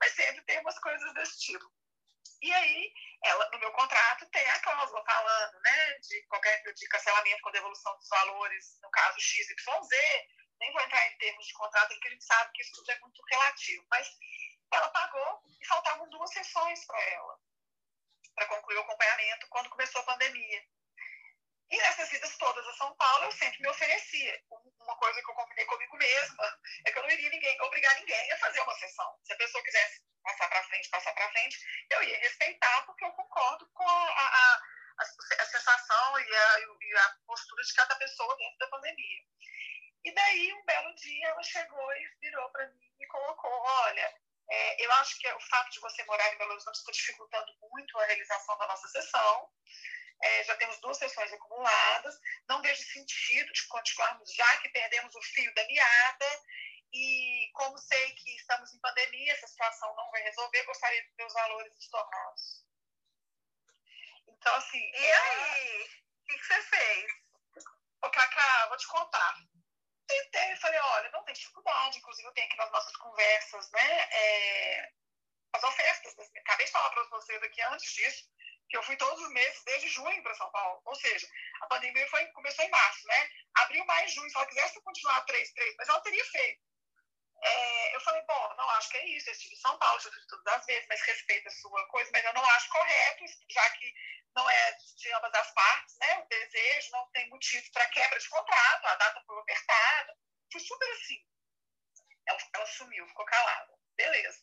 Speaker 2: mas sempre tem umas coisas desse tipo. E aí, ela, no meu contrato, tem a cláusula falando né, de qualquer de cancelamento com devolução dos valores, no caso XYZ. Nem vou entrar em termos de contrato, porque a gente sabe que isso tudo é muito relativo. Mas ela pagou e faltavam duas sessões para ela, para concluir o acompanhamento, quando começou a pandemia. E nessas idas todas a São Paulo, eu sempre me oferecia. Uma coisa que eu combinei comigo mesma é que eu não iria ninguém, obrigar ninguém a fazer uma sessão. Se a pessoa quisesse passar para frente, passar para frente, eu ia respeitar, porque eu concordo com a, a, a, a sensação e a, e a postura de cada pessoa dentro da pandemia. E daí, um belo dia, ela chegou e virou para mim e colocou: Olha, é, eu acho que o fato de você morar em Belo Horizonte está dificultando muito a realização da nossa sessão. É, já temos duas sessões acumuladas. Não vejo sentido de continuarmos, já que perdemos o fio da meada. E como sei que estamos em pandemia, essa situação não vai resolver, gostaria de ter os valores estornados. Então, assim.
Speaker 5: E aí? O que, que você fez?
Speaker 2: Ô, Cacá, vou te contar. Tentei, falei, olha, não tem dificuldade, inclusive eu tenho aqui nas nossas conversas, né? É, as ofertas. Né? Acabei de falar para vocês aqui antes disso, que eu fui todos os meses, desde junho para São Paulo. Ou seja, a pandemia foi, começou em março, né? Abril, maio, junho. Se ela quisesse continuar três, três, mas ela teria feito. É, eu falei, bom, não acho que é isso, eu estive em São Paulo, já fiz tudo das vezes, mas respeito a sua coisa, mas eu não acho correto, já que não é de ambas as partes, né? O desejo não tem motivo para quebra de contrato, a data foi apertada. Foi super assim. Ela, ela sumiu, ficou calada. Beleza.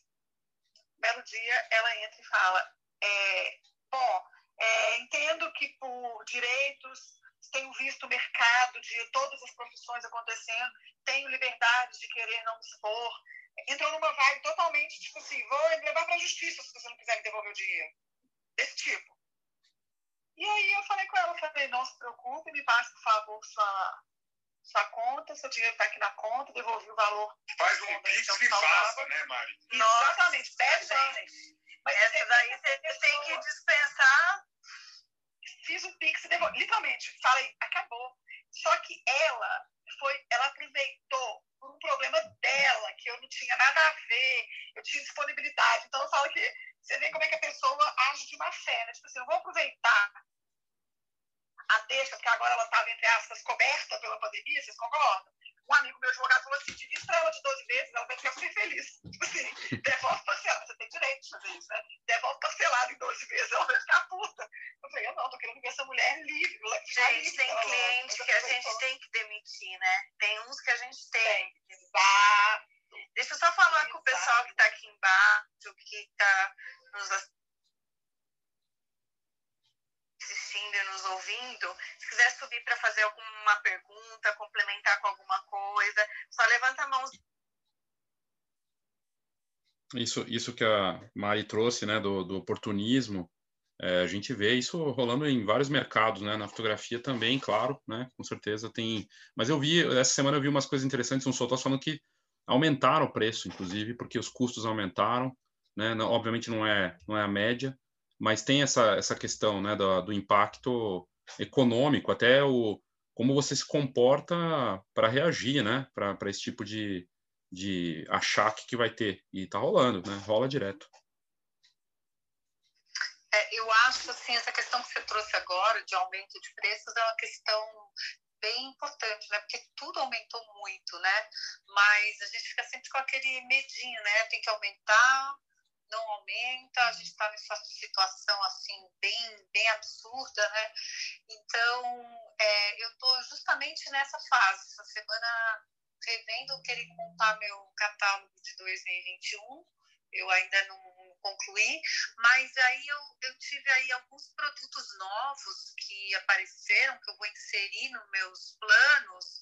Speaker 2: Belo dia, ela entra e fala: É, bom, é, entendo que por direitos tenho visto o mercado de todas as profissões acontecendo, tenho liberdade de querer não me expor. Entrou numa vibe totalmente, tipo assim, vou levar para a justiça se você não quiser me devolver o dinheiro. Desse tipo. E aí eu falei com ela, falei, não se preocupe, me passe, por favor, sua, sua conta, seu dinheiro está aqui na conta, devolvi o valor.
Speaker 3: Faz um pix e faça, né, Mari?
Speaker 2: Exatamente, 10 anos.
Speaker 5: Mas essa daí você tem que dispensar
Speaker 2: fiz um pix, literalmente, falei, acabou. Só que ela foi, ela aproveitou por um problema dela, que eu não tinha nada a ver, eu tinha disponibilidade. Então eu falo que você vê como é que a pessoa age de má fé, né? Tipo assim, eu vou aproveitar a deixa, porque agora ela estava, entre aspas, coberta pela pandemia, vocês concordam? Um amigo meu advogado falou assim: divide para ela de 12 vezes, ela vai ficar super feliz. Tipo assim, devolve parcelado, você tem direito de fazer isso, né? Devolve parcelado em 12 vezes, ela vai ficar puta. Eu falei: eu não, tô querendo ver essa mulher livre.
Speaker 5: Gente, tem cliente que a gente tem que demitir, né? Tem uns que a gente tem. tem.
Speaker 2: Exato.
Speaker 5: Deixa eu só falar Exato. com o pessoal que está aqui embaixo, que está nos assistindo e nos ouvindo, se quiser subir para fazer alguma pergunta, complementar com alguma coisa, só levanta a mão.
Speaker 1: Isso, isso que a Mari trouxe, né, do, do oportunismo, é, a gente vê isso rolando em vários mercados, né, na fotografia também, claro, né, com certeza tem. Mas eu vi essa semana eu vi umas coisas interessantes, um soltão falando que aumentaram o preço, inclusive, porque os custos aumentaram, né, não, obviamente não é não é a média, mas tem essa, essa questão né, do, do impacto econômico, até o como você se comporta para reagir, né, para esse tipo de, de achaque que vai ter. E está rolando, né, rola direto.
Speaker 6: É, eu acho, assim, essa questão que você trouxe agora de aumento de preços é uma questão bem importante, né? Porque tudo aumentou muito, né? Mas a gente fica sempre com aquele medinho, né? Tem que aumentar, não aumenta, a gente está nessa situação assim bem, bem absurda, né? Então, é, eu estou justamente nessa fase. Essa semana, revendo, querer montar meu catálogo de 2021. Eu ainda não concluí, mas aí eu, eu tive aí alguns produtos novos que apareceram, que eu vou inserir nos meus planos,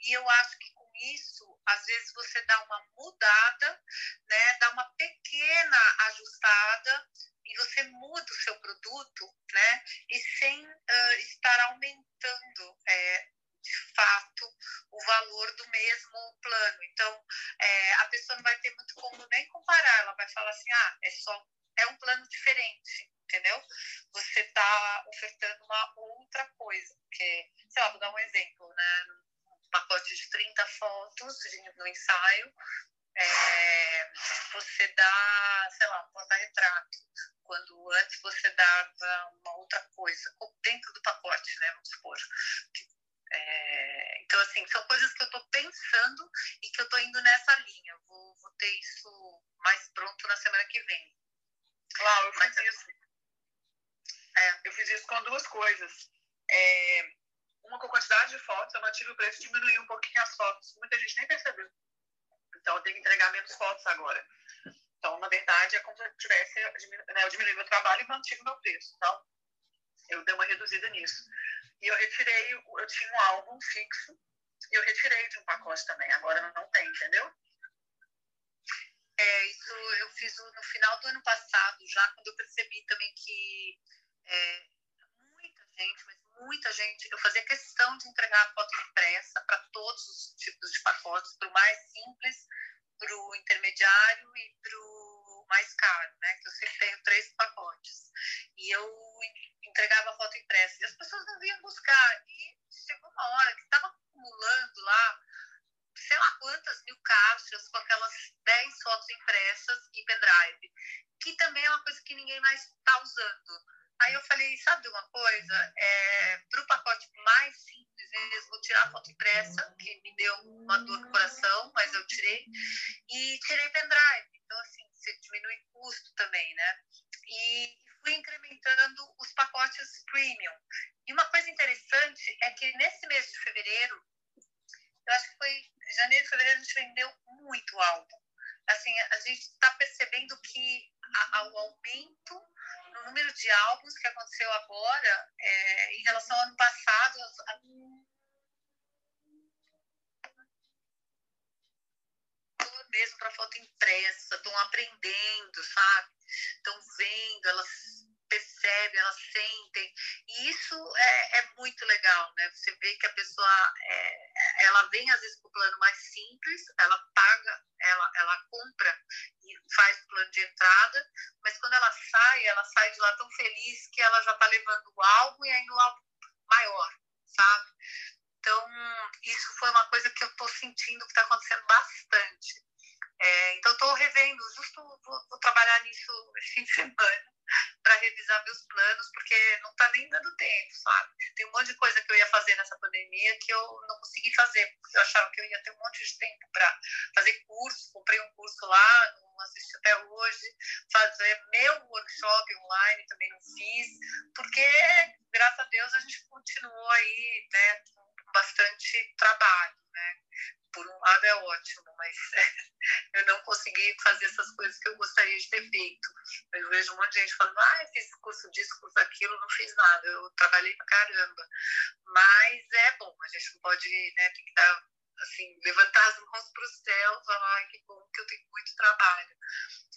Speaker 6: e eu acho que isso, às vezes você dá uma mudada, né, dá uma pequena ajustada e você muda o seu produto, né, e sem uh, estar aumentando é, de fato o valor do mesmo plano. Então, é, a pessoa não vai ter muito como nem comparar, ela vai falar assim, ah, é só é um plano diferente, entendeu? Você está ofertando uma outra coisa, porque, sei lá, vou dar um exemplo, né? Pacote de 30 fotos no ensaio, é, você dá, sei lá, um porta-retrato, quando antes você dava uma outra coisa, dentro do pacote, né, vamos supor. É, então, assim, são coisas que eu estou pensando e que eu estou indo nessa linha. Vou, vou, ter isso mais pronto na semana que vem.
Speaker 2: Claro, eu fiz Mas, isso. É, eu fiz isso com duas coisas. É, uma com quantidade de fotos, eu mantive o preço, diminuí um pouquinho as fotos. Muita gente nem percebeu. Então, eu tenho que entregar menos fotos agora. Então, na verdade, é como se eu tivesse, né, eu diminui meu trabalho e mantive meu preço. Então, eu dei uma reduzida nisso. E eu retirei, eu tinha um álbum fixo, e eu retirei de um pacote também. Agora não tem, entendeu?
Speaker 6: É, isso eu fiz no final do ano passado, já quando eu percebi também que é, muita gente, mas muita gente, eu fazia questão de entregar a foto impressa para todos os tipos de pacotes, para o mais simples, para o intermediário e para o mais caro, né? Que eu sempre tenho três pacotes. E eu entregava a foto impressa. E as pessoas não vinham buscar. E chegou uma hora que estava acumulando lá, sei lá quantas mil caixas com aquelas 10 fotos impressas e pendrive, que também é uma coisa que ninguém mais está usando Aí eu falei, sabe uma coisa? É, Para o pacote mais simples vou tirar a foto impressa, que me deu uma dor no coração, mas eu tirei, e tirei pendrive. Então, assim, você diminui custo também, né? E fui incrementando os pacotes premium. E uma coisa interessante é que nesse mês de fevereiro, eu acho que foi janeiro, fevereiro, a gente vendeu muito álbum. Assim, a gente está percebendo que o aumento no número de álbuns que aconteceu agora, é, em relação ao ano passado, mesmo para foto impressa, estão aprendendo, sabe? Estão vendo, elas percebem, elas sentem. E isso é, é, muito legal, né? Você vê que a pessoa, é, ela vem às vezes com o plano mais simples, ela paga, ela, ela compra e faz o plano de entrada, mas quando ela sai, ela sai de lá tão feliz que ela já está levando o álbum e ainda o maior, sabe? Então, isso foi uma coisa que eu estou sentindo que está acontecendo bastante. É, então, estou revendo, justo vou, vou, trabalhar nisso esse fim de semana, para revisar meus planos, porque não está nem dando tempo, sabe? Tem um monte de coisa que eu ia fazer nessa pandemia que eu não consegui fazer, porque eu achava que eu ia ter um monte de tempo para fazer curso, comprei um curso lá, não assisti até hoje, fazer meu workshop online também não fiz, porque, graças a Deus, a gente continuou aí, né, bastante trabalho, né? por um lado é ótimo, mas eu não consegui fazer essas coisas que eu gostaria de ter feito. Eu vejo um monte de gente falando, ah, fiz curso disso, curso daquilo, não fiz nada, eu trabalhei pra caramba. Mas é bom, a gente não pode, né, tem que dar, assim, levantar as mãos para o céu falar, ai, que bom que eu tenho muito trabalho.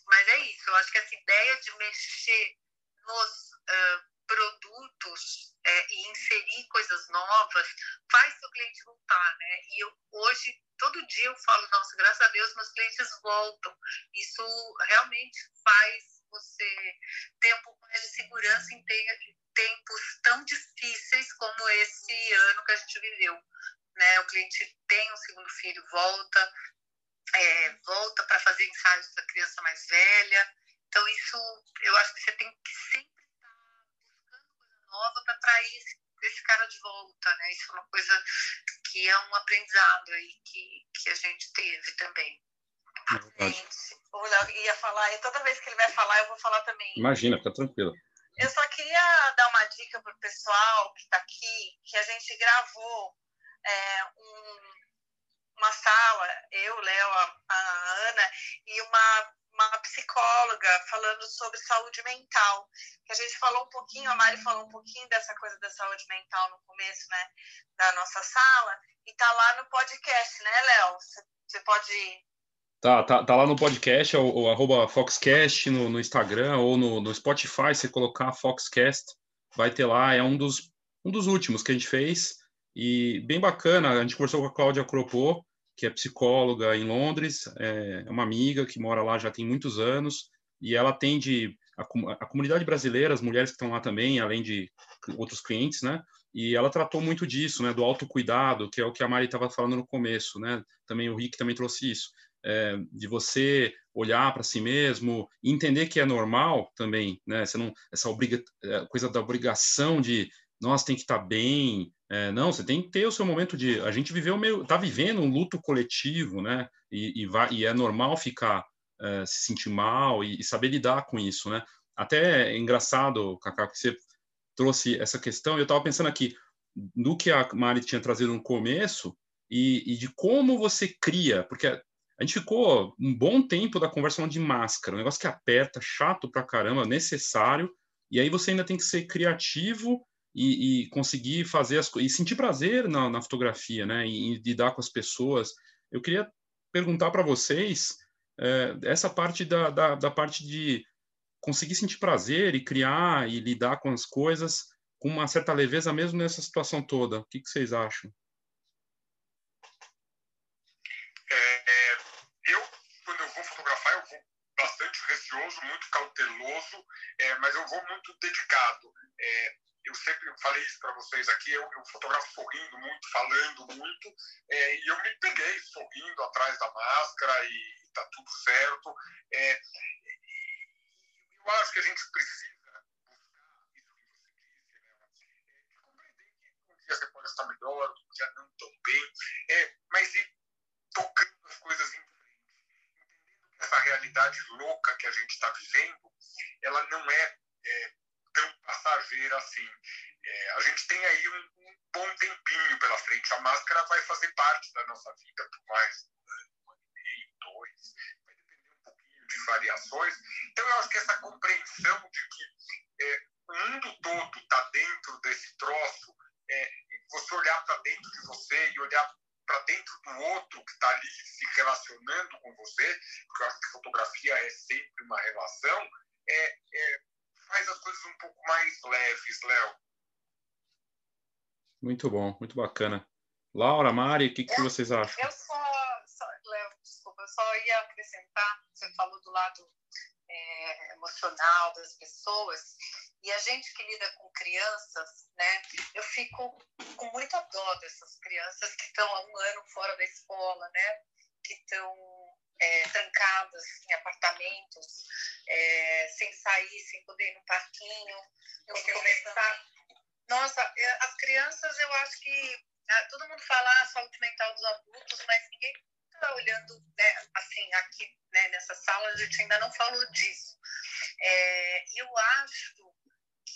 Speaker 6: Mas é isso, eu acho que essa ideia de mexer nos uh, produtos é, e inserir coisas novas faz seu cliente voltar, né? E eu, hoje, todo dia eu falo, nossa, graças a Deus meus clientes voltam. Isso realmente faz você ter um pouco mais de segurança em tempos tão difíceis como esse ano que a gente viveu. Né? O cliente tem um segundo filho, volta, é, volta para fazer ensaios da criança mais velha. Então, isso eu acho que você tem que sempre nova para atrair esse, esse, cara de volta, né? Isso é uma coisa que é um aprendizado aí que, que a gente teve também.
Speaker 1: É gente,
Speaker 5: o Léo ia falar, e toda vez que ele vai falar, eu vou falar também.
Speaker 1: Imagina, fica tranquila.
Speaker 5: Eu só queria dar uma dica para o pessoal que está aqui, que a gente gravou é, um, uma sala, eu, Léo, a, a Ana, e uma uma psicóloga falando sobre saúde mental. Que a gente falou um pouquinho, a Mari falou um pouquinho dessa coisa da saúde mental no começo, né, da nossa sala, e tá lá no podcast, né, Léo? Você pode
Speaker 1: Tá, tá, tá lá no podcast, o, o arroba Foxcast no, no Instagram ou no, no Spotify, você colocar Foxcast, vai ter lá, é um dos, um dos últimos que a gente fez, e bem bacana, a gente conversou com a Cláudia Cropô, que é psicóloga em Londres, é, é uma amiga que mora lá já tem muitos anos, e ela atende a, a comunidade brasileira, as mulheres que estão lá também, além de outros clientes, né? E ela tratou muito disso, né? Do autocuidado, que é o que a Mari estava falando no começo, né? Também o Rick também trouxe isso. É, de você olhar para si mesmo, entender que é normal também, né? Você não essa obriga, é, coisa da obrigação de nós tem que estar tá bem, é, não, você tem que ter o seu momento de. A gente viveu meio. está vivendo um luto coletivo, né? E, e, vai, e é normal ficar, é, se sentir mal e, e, saber lidar com isso, né? Até é engraçado, Cacá, que você trouxe essa questão. Eu estava pensando aqui no que a Mari tinha trazido no começo e, e de como você cria, porque a gente ficou um bom tempo da conversa falando de máscara, um negócio que aperta, chato pra caramba, necessário, e aí você ainda tem que ser criativo e, e conseguir fazer as e sentir prazer na, na fotografia, né? E, e, lidar com as pessoas. Eu queria perguntar para vocês é, essa parte da, da, da, parte de conseguir sentir prazer e criar e lidar com as coisas com uma certa leveza mesmo nessa situação toda. O que, que vocês acham?
Speaker 3: É, é, eu, quando eu vou fotografar, eu vou bastante receoso, muito cauteloso, é, mas eu vou muito dedicado. É, eu sempre falei isso para vocês aqui, eu, eu, fotografo sorrindo muito, falando muito, é, e eu me peguei sorrindo atrás da máscara e está tudo certo. É, eu acho que a gente precisa né? É, um dia você pode estar melhor, outro dia não tão bem, é, mas ir tocando as coisas em essa realidade louca que a gente está vivendo, ela não é, é tão passageira assim. É, a gente tem aí um, um, bom tempinho pela frente. A máscara vai fazer parte da nossa vida por mais né, um ano e meio, dois. Vai depender um pouquinho de variações. Então, eu acho que essa compreensão de que é, o mundo todo está dentro desse troço, é, você olhar para dentro de você e olhar do outro que está ali se relacionando com você, porque eu acho que fotografia é sempre uma relação, é, é, faz as coisas um pouco mais leves, Léo.
Speaker 1: Muito bom, muito bacana. Laura, Mari, o que, que vocês acham?
Speaker 6: Eu só, só Léo, desculpa, eu só ia acrescentar, você falou do lado é, emocional das pessoas, e a gente que lida com crianças, né, eu fico com muita dó dessas crianças que estão há um ano fora da escola, né, que estão é, trancadas em apartamentos, é, sem sair, sem poder ir no parquinho. Eu começar. Nossa, é, as crianças, eu acho que ah, todo mundo fala a saúde mental dos adultos, mas ninguém está olhando, né, assim, aqui né, nessa sala a gente ainda não falou disso. É, eu acho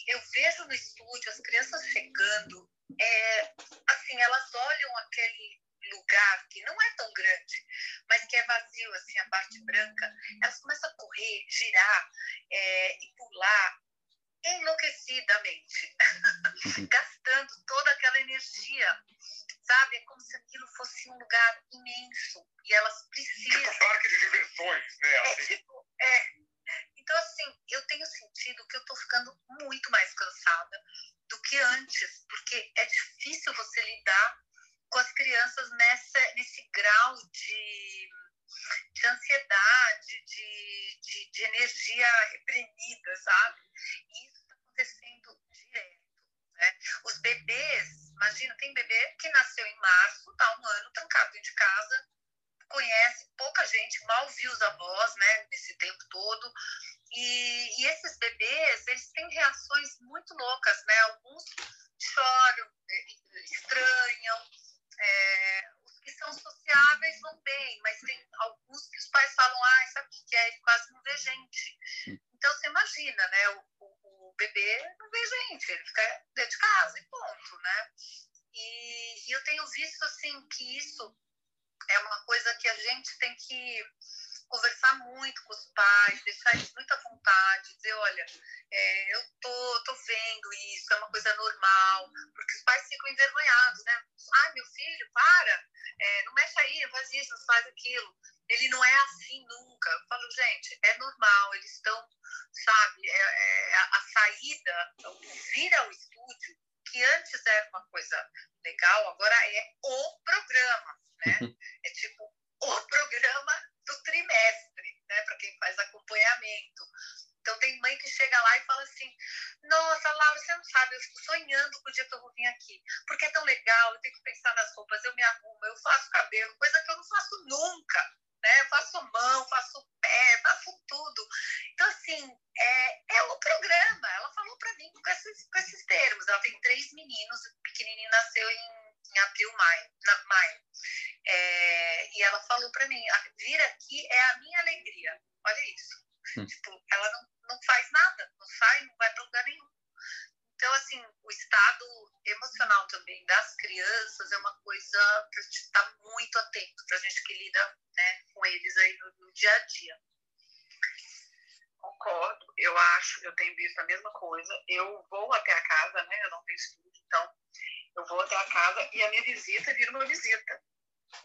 Speaker 6: eu vejo no estúdio as crianças chegando, é, assim, elas olham aquele lugar que não é tão grande, mas que é vazio, assim, a parte branca, elas começam a correr, girar é, e pular enlouquecidamente, gastando toda aquela energia, sabe? É como se aquilo fosse um lugar imenso e elas precisam.
Speaker 3: Tipo parque de diversões, né?
Speaker 6: É, tipo, é, então, assim, eu tenho sentido que eu tô ficando muito mais cansada do que antes, porque é difícil você lidar com as crianças nessa, nesse grau de, de ansiedade, de, de, de energia reprimida, sabe? E isso está acontecendo direto. Né? Os bebês, imagina, tem bebê que nasceu em março, tá um ano trancado dentro de casa, conhece pouca gente, mal viu os avós, né, nesse tempo todo. E, e, esses bebês, eles têm reações muito loucas, né? Alguns choram, é, estranham, é, os que são sociáveis vão bem, mas tem alguns que os pais falam, ah, sabe o que é? Ele quase não vê gente. Então, você imagina, né? O, o, o bebê não vê gente, ele fica dentro de casa e ponto, né? E, e eu tenho visto, assim, que isso é uma coisa que a gente tem que conversar muito com os pais, deixar eles muito à vontade, dizer, olha, é, eu tô, tô vendo isso, é uma coisa normal, porque os pais ficam envergonhados, né? Ai, meu filho, para, é, não mexe aí, faz isso, faz aquilo. Ele não é assim nunca. Eu falo, gente, é normal, eles estão, sabe, é, é a, a saída, vir ao estúdio, que antes era uma coisa legal, agora é o programa, né? É tipo o programa do trimestre, né? Para quem faz acompanhamento. Então tem mãe que chega lá e fala assim: Nossa, Laura, você não sabe, eu fico sonhando com o dia que eu vou vir aqui, porque é tão legal, eu tenho que pensar nas roupas, eu me arrumo, eu faço cabelo, coisa que eu não faço nunca. Né? Eu faço mão, faço pé, faço tudo. Então, assim, é, é o programa. Ela falou para mim com esses, com esses termos. Ela tem três meninos, o pequenininho nasceu em em abril, maio, na, maio. É, e ela falou para mim, vir aqui é a minha alegria. Olha isso. Hum. Tipo, ela não, não faz nada, não sai, não vai para lugar nenhum. Então, assim, o estado emocional também das crianças é uma coisa que a gente está muito atento, para a gente que lida né, com eles aí no, no dia a dia.
Speaker 2: Concordo, eu acho, eu tenho visto a mesma coisa. Eu vou até a casa, né? Eu não tenho estúdio, então eu vou até a casa e a minha visita vira uma visita.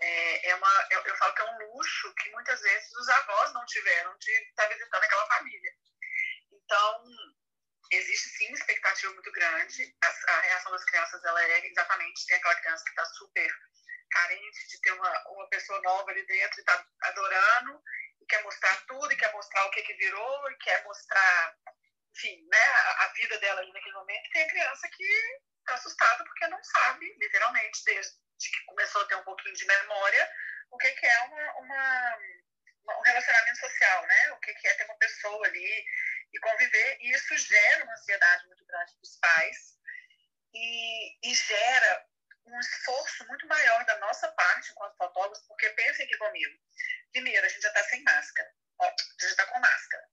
Speaker 2: É, é uma, eu, eu, falo que é um luxo que muitas vezes os avós não tiveram de estar visitando aquela família. Então, existe sim uma expectativa muito grande. A, a, reação das crianças ela é exatamente tem aquela criança que está super carente de ter uma, uma pessoa nova ali dentro e está adorando e quer mostrar tudo e quer mostrar o que que virou e quer mostrar enfim né a, a vida dela ali naquele momento e tem a criança que está assustada porque não sabe, literalmente, desde que começou a ter um pouquinho de memória, o que, que é uma, uma, um relacionamento social, né? O que, que é ter uma pessoa ali e conviver. E isso gera uma ansiedade muito grande dos pais e, e gera um esforço muito maior da nossa parte enquanto fotógrafos, porque pensem aqui comigo. Primeiro, a gente já está sem máscara, ó, a gente está com máscara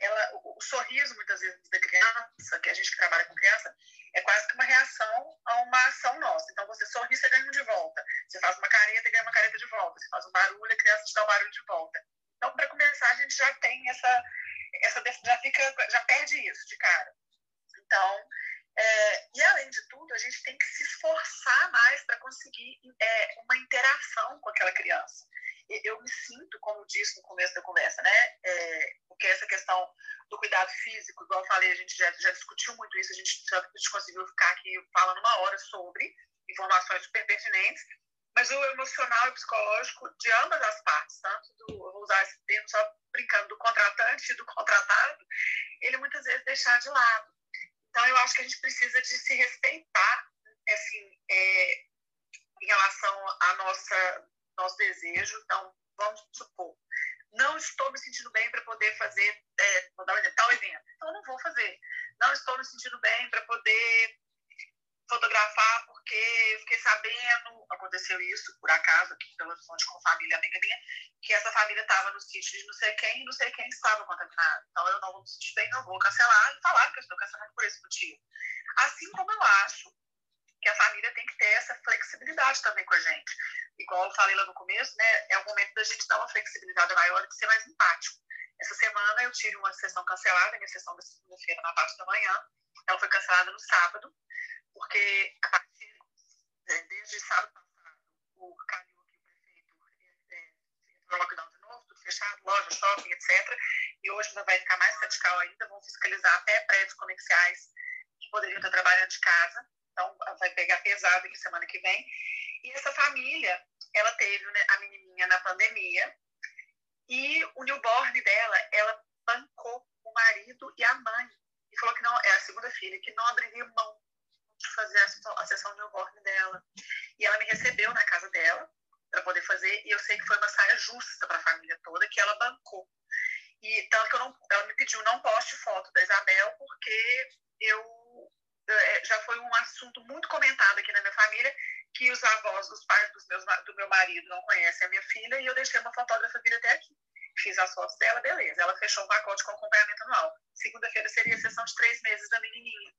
Speaker 2: ela, o, sorriso, muitas vezes, da criança, que a gente que trabalha com criança, é quase que uma reação a uma ação nossa. Então, você sorri, você ganha um de volta. Você faz uma careta, ganha uma careta de volta. Você faz um barulho, a criança te dá um barulho de volta. Então, para começar, a gente já tem essa, essa já fica, já perde isso de cara. Então, É, e, além de tudo, a gente tem que se esforçar mais para conseguir é, uma interação com aquela criança. Eu me sinto, como disse no começo da conversa, né? É, porque essa questão do cuidado físico, igual eu falei, a gente já, já discutiu muito isso, a gente, já, a gente conseguiu ficar aqui falando uma hora sobre informações super pertinentes, mas o emocional e psicológico de ambas as partes, tanto do, eu vou usar esse termo só brincando, do contratante e do contratado, ele muitas vezes deixar de lado. Então, eu acho que a gente precisa de se respeitar, assim, é, em relação a nossa nosso desejo. Então, vamos supor, não estou me sentindo bem para poder fazer, é, tal evento. Então, não vou fazer. Não estou me sentindo bem para poder fotografar porque fiquei sabendo, aconteceu isso por acaso aqui pelo fonte com família amiga minha, que essa família estava no sítio de não sei quem e não sei quem estava contaminado. Então eu não vou me sentir bem, não vou cancelar e falar que eu estou cancelando por esse motivo. Assim como eu acho que a família tem que ter essa flexibilidade também com a gente. Igual eu falei lá no começo, né, é o momento da gente dar uma flexibilidade maior e ser mais empático. Essa semana eu tive uma sessão cancelada, minha sessão da segunda-feira na parte da manhã, ela foi cancelada no sábado, porque a partir, é, desde sábado passado, o Calil aqui, o prefeito, é, entrou no lockdown de novo, tudo fechado, loja, shopping, etc. E hoje ainda vai ficar mais radical ainda, vão fiscalizar até prédios comerciais que poderiam estar trabalhando de casa. Então, vai pegar pesado aqui semana que vem. E essa família, ela teve né, a menininha na pandemia e o newborn dela, ela bancou o marido e a mãe. E falou que não, é a segunda filha, que não abriria mão de fazer a, sessão newborn dela. E ela me recebeu na casa dela para poder fazer, e eu sei que foi uma saia justa para a família toda, que ela bancou. E tanto que eu não, ela me pediu não poste foto da Isabel, porque eu já foi um assunto muito comentado aqui na minha família, que os avós dos pais dos meus, do meu marido não conhecem a minha filha, e eu deixei uma fotógrafa vir até aqui. Fiz as fotos dela, beleza. Ela fechou um pacote com acompanhamento anual. Segunda-feira seria a sessão de três meses da menininha.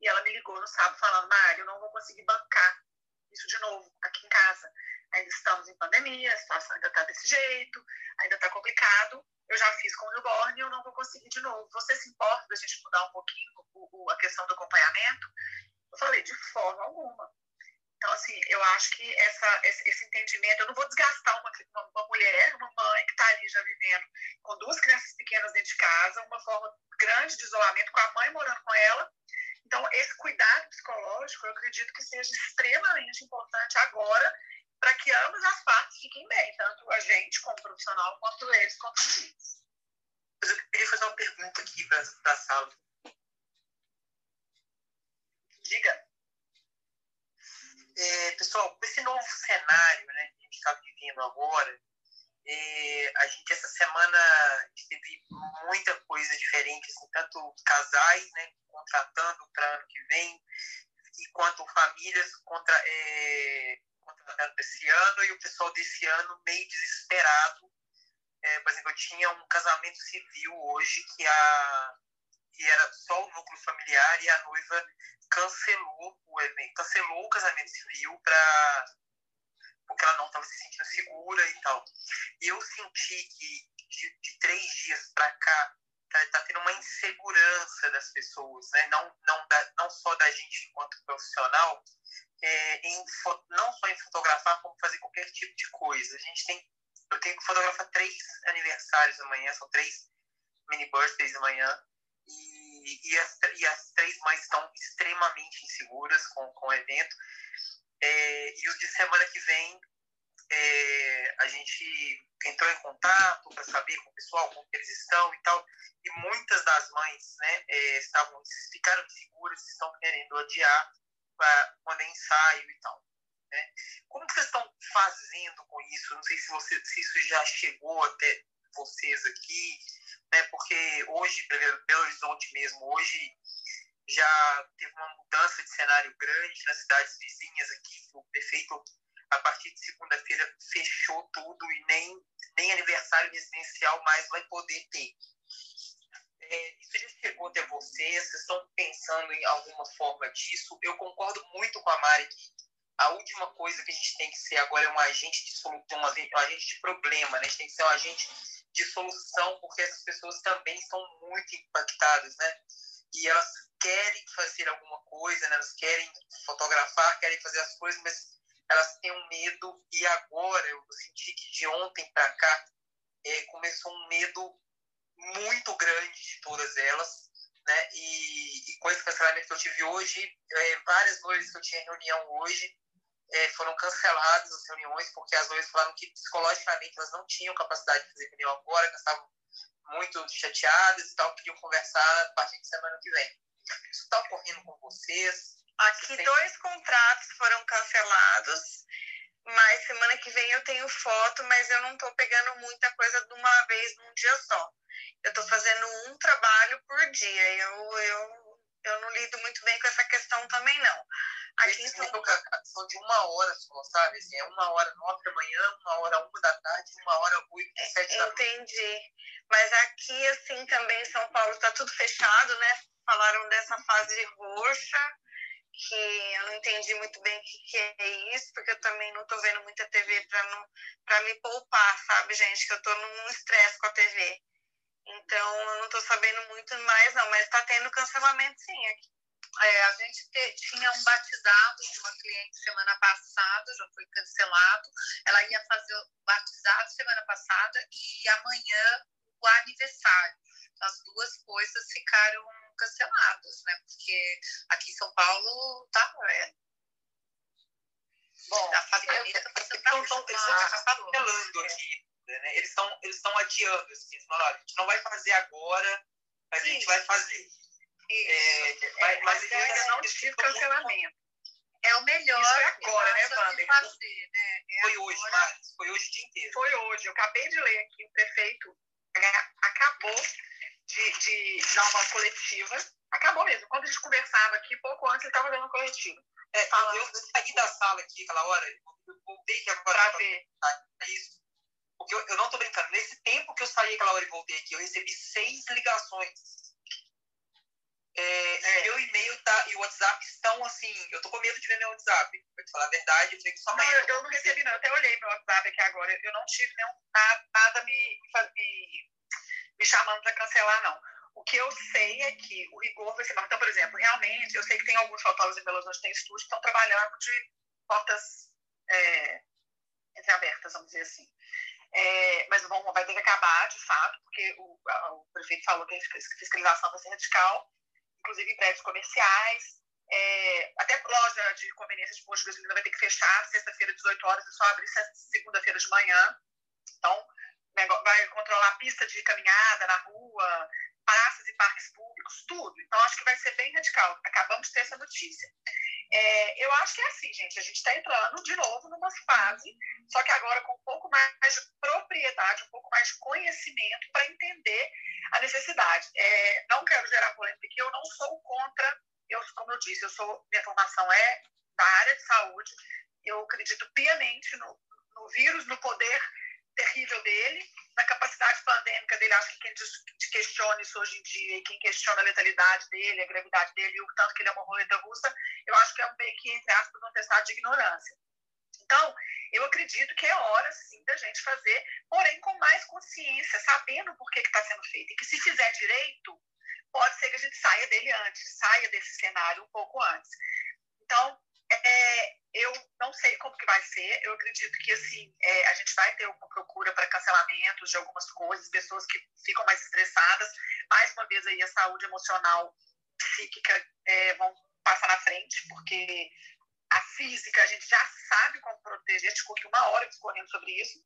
Speaker 2: E ela me ligou no sábado falando, Mário, eu não vou conseguir bancar isso de novo aqui em casa. Ainda estamos em pandemia, a situação ainda está desse jeito, ainda está complicado eu já fiz com o newborn e eu não vou conseguir de novo. Você se importa da gente mudar um pouquinho o, o, a questão do acompanhamento? Eu falei, de forma alguma. Então, assim, eu acho que essa, esse, esse entendimento, eu não vou desgastar uma, uma, uma mulher, uma mãe que está ali já vivendo com duas crianças pequenas dentro de casa, uma forma grande de isolamento, com a mãe morando com ela. Então, esse cuidado psicológico, eu acredito que seja extremamente importante agora para que ambas as partes fiquem bem, tanto a gente como profissional, quanto eles como eles.
Speaker 10: Eu queria fazer uma pergunta aqui para a sala.
Speaker 2: Diga.
Speaker 10: É, pessoal, com esse novo cenário né, que a gente está vivendo agora, é, a gente essa semana teve muita coisa diferente, assim, tanto casais né, contratando para ano que vem, e quanto famílias contra, é, contratando desse ano e o pessoal desse ano meio desesperado. É, por exemplo, eu tinha um casamento civil hoje que, a, que era só o núcleo familiar e a noiva cancelou o evento, cancelou o casamento civil para porque ela não estava se sentindo segura e tal. E eu senti que de, de três dias para cá tá, tá, tendo uma insegurança das pessoas, né? Não não da, não só da gente enquanto profissional, é, em, não só em fotografar, como fazer qualquer tipo de coisa. A gente tem, eu tenho que fotografar três aniversários amanhã, são três mini birthdays amanhã, e, e, as, e as três mães estão extremamente inseguras com, com o evento. É, e os de semana que vem, é, a gente entrou em contato para saber com o pessoal como eles estão e tal, e muitas das mães né, é, estavam, ficaram inseguras, estão querendo adiar para poder ensaio e tal. Né? Como vocês estão fazendo com isso? Não sei se, você, se isso já chegou até vocês aqui, né? porque hoje, Belo Horizonte mesmo, hoje já teve uma mudança de cenário grande nas cidades vizinhas aqui. O prefeito, a partir de segunda-feira, fechou tudo e nem, nem aniversário residencial mais vai poder ter é, isso já chegou até vocês? Vocês estão pensando em alguma forma disso? Eu concordo muito com a Mari que a última coisa que a gente tem que ser agora é um agente de solução, um agente de problema, né? A gente tem que ser um agente de solução, porque essas pessoas também estão muito impactadas, né? e elas querem fazer alguma coisa, né? elas querem fotografar, querem fazer as coisas, mas elas têm um medo. E agora eu senti que de ontem para cá é, começou um medo muito grande de todas elas. Né? E, e com esse cancelamento que eu tive hoje, é, várias noites que eu tinha reunião hoje, é, foram canceladas as reuniões, porque as noites falaram que psicologicamente elas não tinham capacidade de fazer reunião agora, que estavam muito chateadas e tal, queriam conversar a partir de semana que vem. Isso está ocorrendo com vocês?
Speaker 5: Aqui dois contratos foram cancelados, mas semana que vem eu tenho foto, mas eu não estou pegando muita coisa de uma vez num dia só. Eu estou fazendo um trabalho por dia. Eu, eu, eu não lido muito bem com essa questão também, não.
Speaker 10: Aqui são... são de uma hora só, sabe? Assim, é uma hora nove da manhã, uma hora uma da tarde, uma hora oito, sete da
Speaker 5: noite. Entendi. Mas aqui, assim, também em São Paulo está tudo fechado, né? Falaram dessa fase roxa, que eu não entendi muito bem o que, que é isso, porque eu também não estou vendo muita TV para me poupar, sabe, gente? Que eu estou num estresse com a TV. Então, eu não estou sabendo muito mais, não, mas está tendo cancelamento sim aqui.
Speaker 2: É, a gente te, tinha um batizado de uma cliente semana passada, já foi cancelado. Ela ia fazer o batizado semana passada e amanhã o aniversário. As duas coisas ficaram canceladas, né? Porque aqui em São Paulo tá. É,
Speaker 10: Bom, a família está fazendo eles estão cancelando aqui. Né? Eles estão eles estão adiando, assim, a gente não vai fazer agora, mas Sim. a gente vai fazer.
Speaker 2: É, mas, mas eu ainda não tive cancelamento. É o melhor.
Speaker 10: Isso é agora, né, Wander?
Speaker 2: Fazer, né?
Speaker 10: É foi hoje, mas foi hoje o dia inteiro.
Speaker 2: Foi hoje. Eu acabei de ler aqui, o prefeito acabou de, de dar uma coletiva. Acabou mesmo. Quando a gente conversava aqui, pouco antes ele estava dando uma coletiva.
Speaker 10: É, falando... Eu saí da sala aqui aquela hora, eu voltei aqui agora
Speaker 2: para ver.
Speaker 10: É isso. Porque eu, eu não estou brincando. Nesse tempo que eu saí aquela hora e voltei aqui, eu recebi seis ligações é, é. Meu e-mail tá, e o WhatsApp estão assim. Eu tô com medo de ver meu WhatsApp. Pra te falar a verdade, eu falei que só
Speaker 2: Não, eu, eu não recebi, não. Eu até olhei meu WhatsApp aqui agora. Eu não tive nenhum, nada, nada me, me, me chamando para cancelar, não. O que eu sei é que o rigor vai ser. Então, por exemplo, realmente, eu sei que tem alguns fotógrafos em Belo Horizonte que têm estúdio estão trabalhando de portas é, entreabertas, vamos dizer assim. É, mas vão, vai ter que acabar, de fato, porque o, o prefeito falou que a fiscalização vai ser radical inclusive em prédios comerciais. É, até loja de conveniência de posto de gasolina vai ter que fechar sexta-feira, 18 horas, e só abrir segunda-feira de manhã. Então, vai controlar pista de caminhada na rua, praças e parques públicos, tudo. Então, acho que vai ser bem radical. Acabamos de ter essa notícia. É, eu acho que é assim, gente. A gente está entrando de novo numa fase, só que agora com um pouco mais de propriedade, um pouco mais de conhecimento para entender a necessidade. É, não quero gerar polêmica, porque eu não sou contra. Eu, como eu disse, eu sou minha formação é da área de saúde. Eu acredito piamente no, no vírus, no poder terrível dele, na capacidade pandêmica dele. Acho que quem questiona isso hoje em dia e quem questiona a letalidade dele, a gravidade dele, o tanto que ele é uma roleta russa, eu acho que é um meio que, entre aspas, um testado de ignorância. Então, eu acredito que é hora, sim, da gente fazer, porém com mais consciência, sabendo por que está sendo feito. E que se fizer direito, pode ser que a gente saia dele antes, saia desse cenário um pouco antes. Então, é, eu não sei como que vai ser. Eu acredito que assim é, a gente vai ter uma procura para cancelamentos de algumas coisas, pessoas que ficam mais estressadas. Mais uma vez aí a saúde emocional, psíquica é, vão passar na frente, porque a física a gente já sabe como proteger. A gente aqui uma hora discorrendo sobre isso,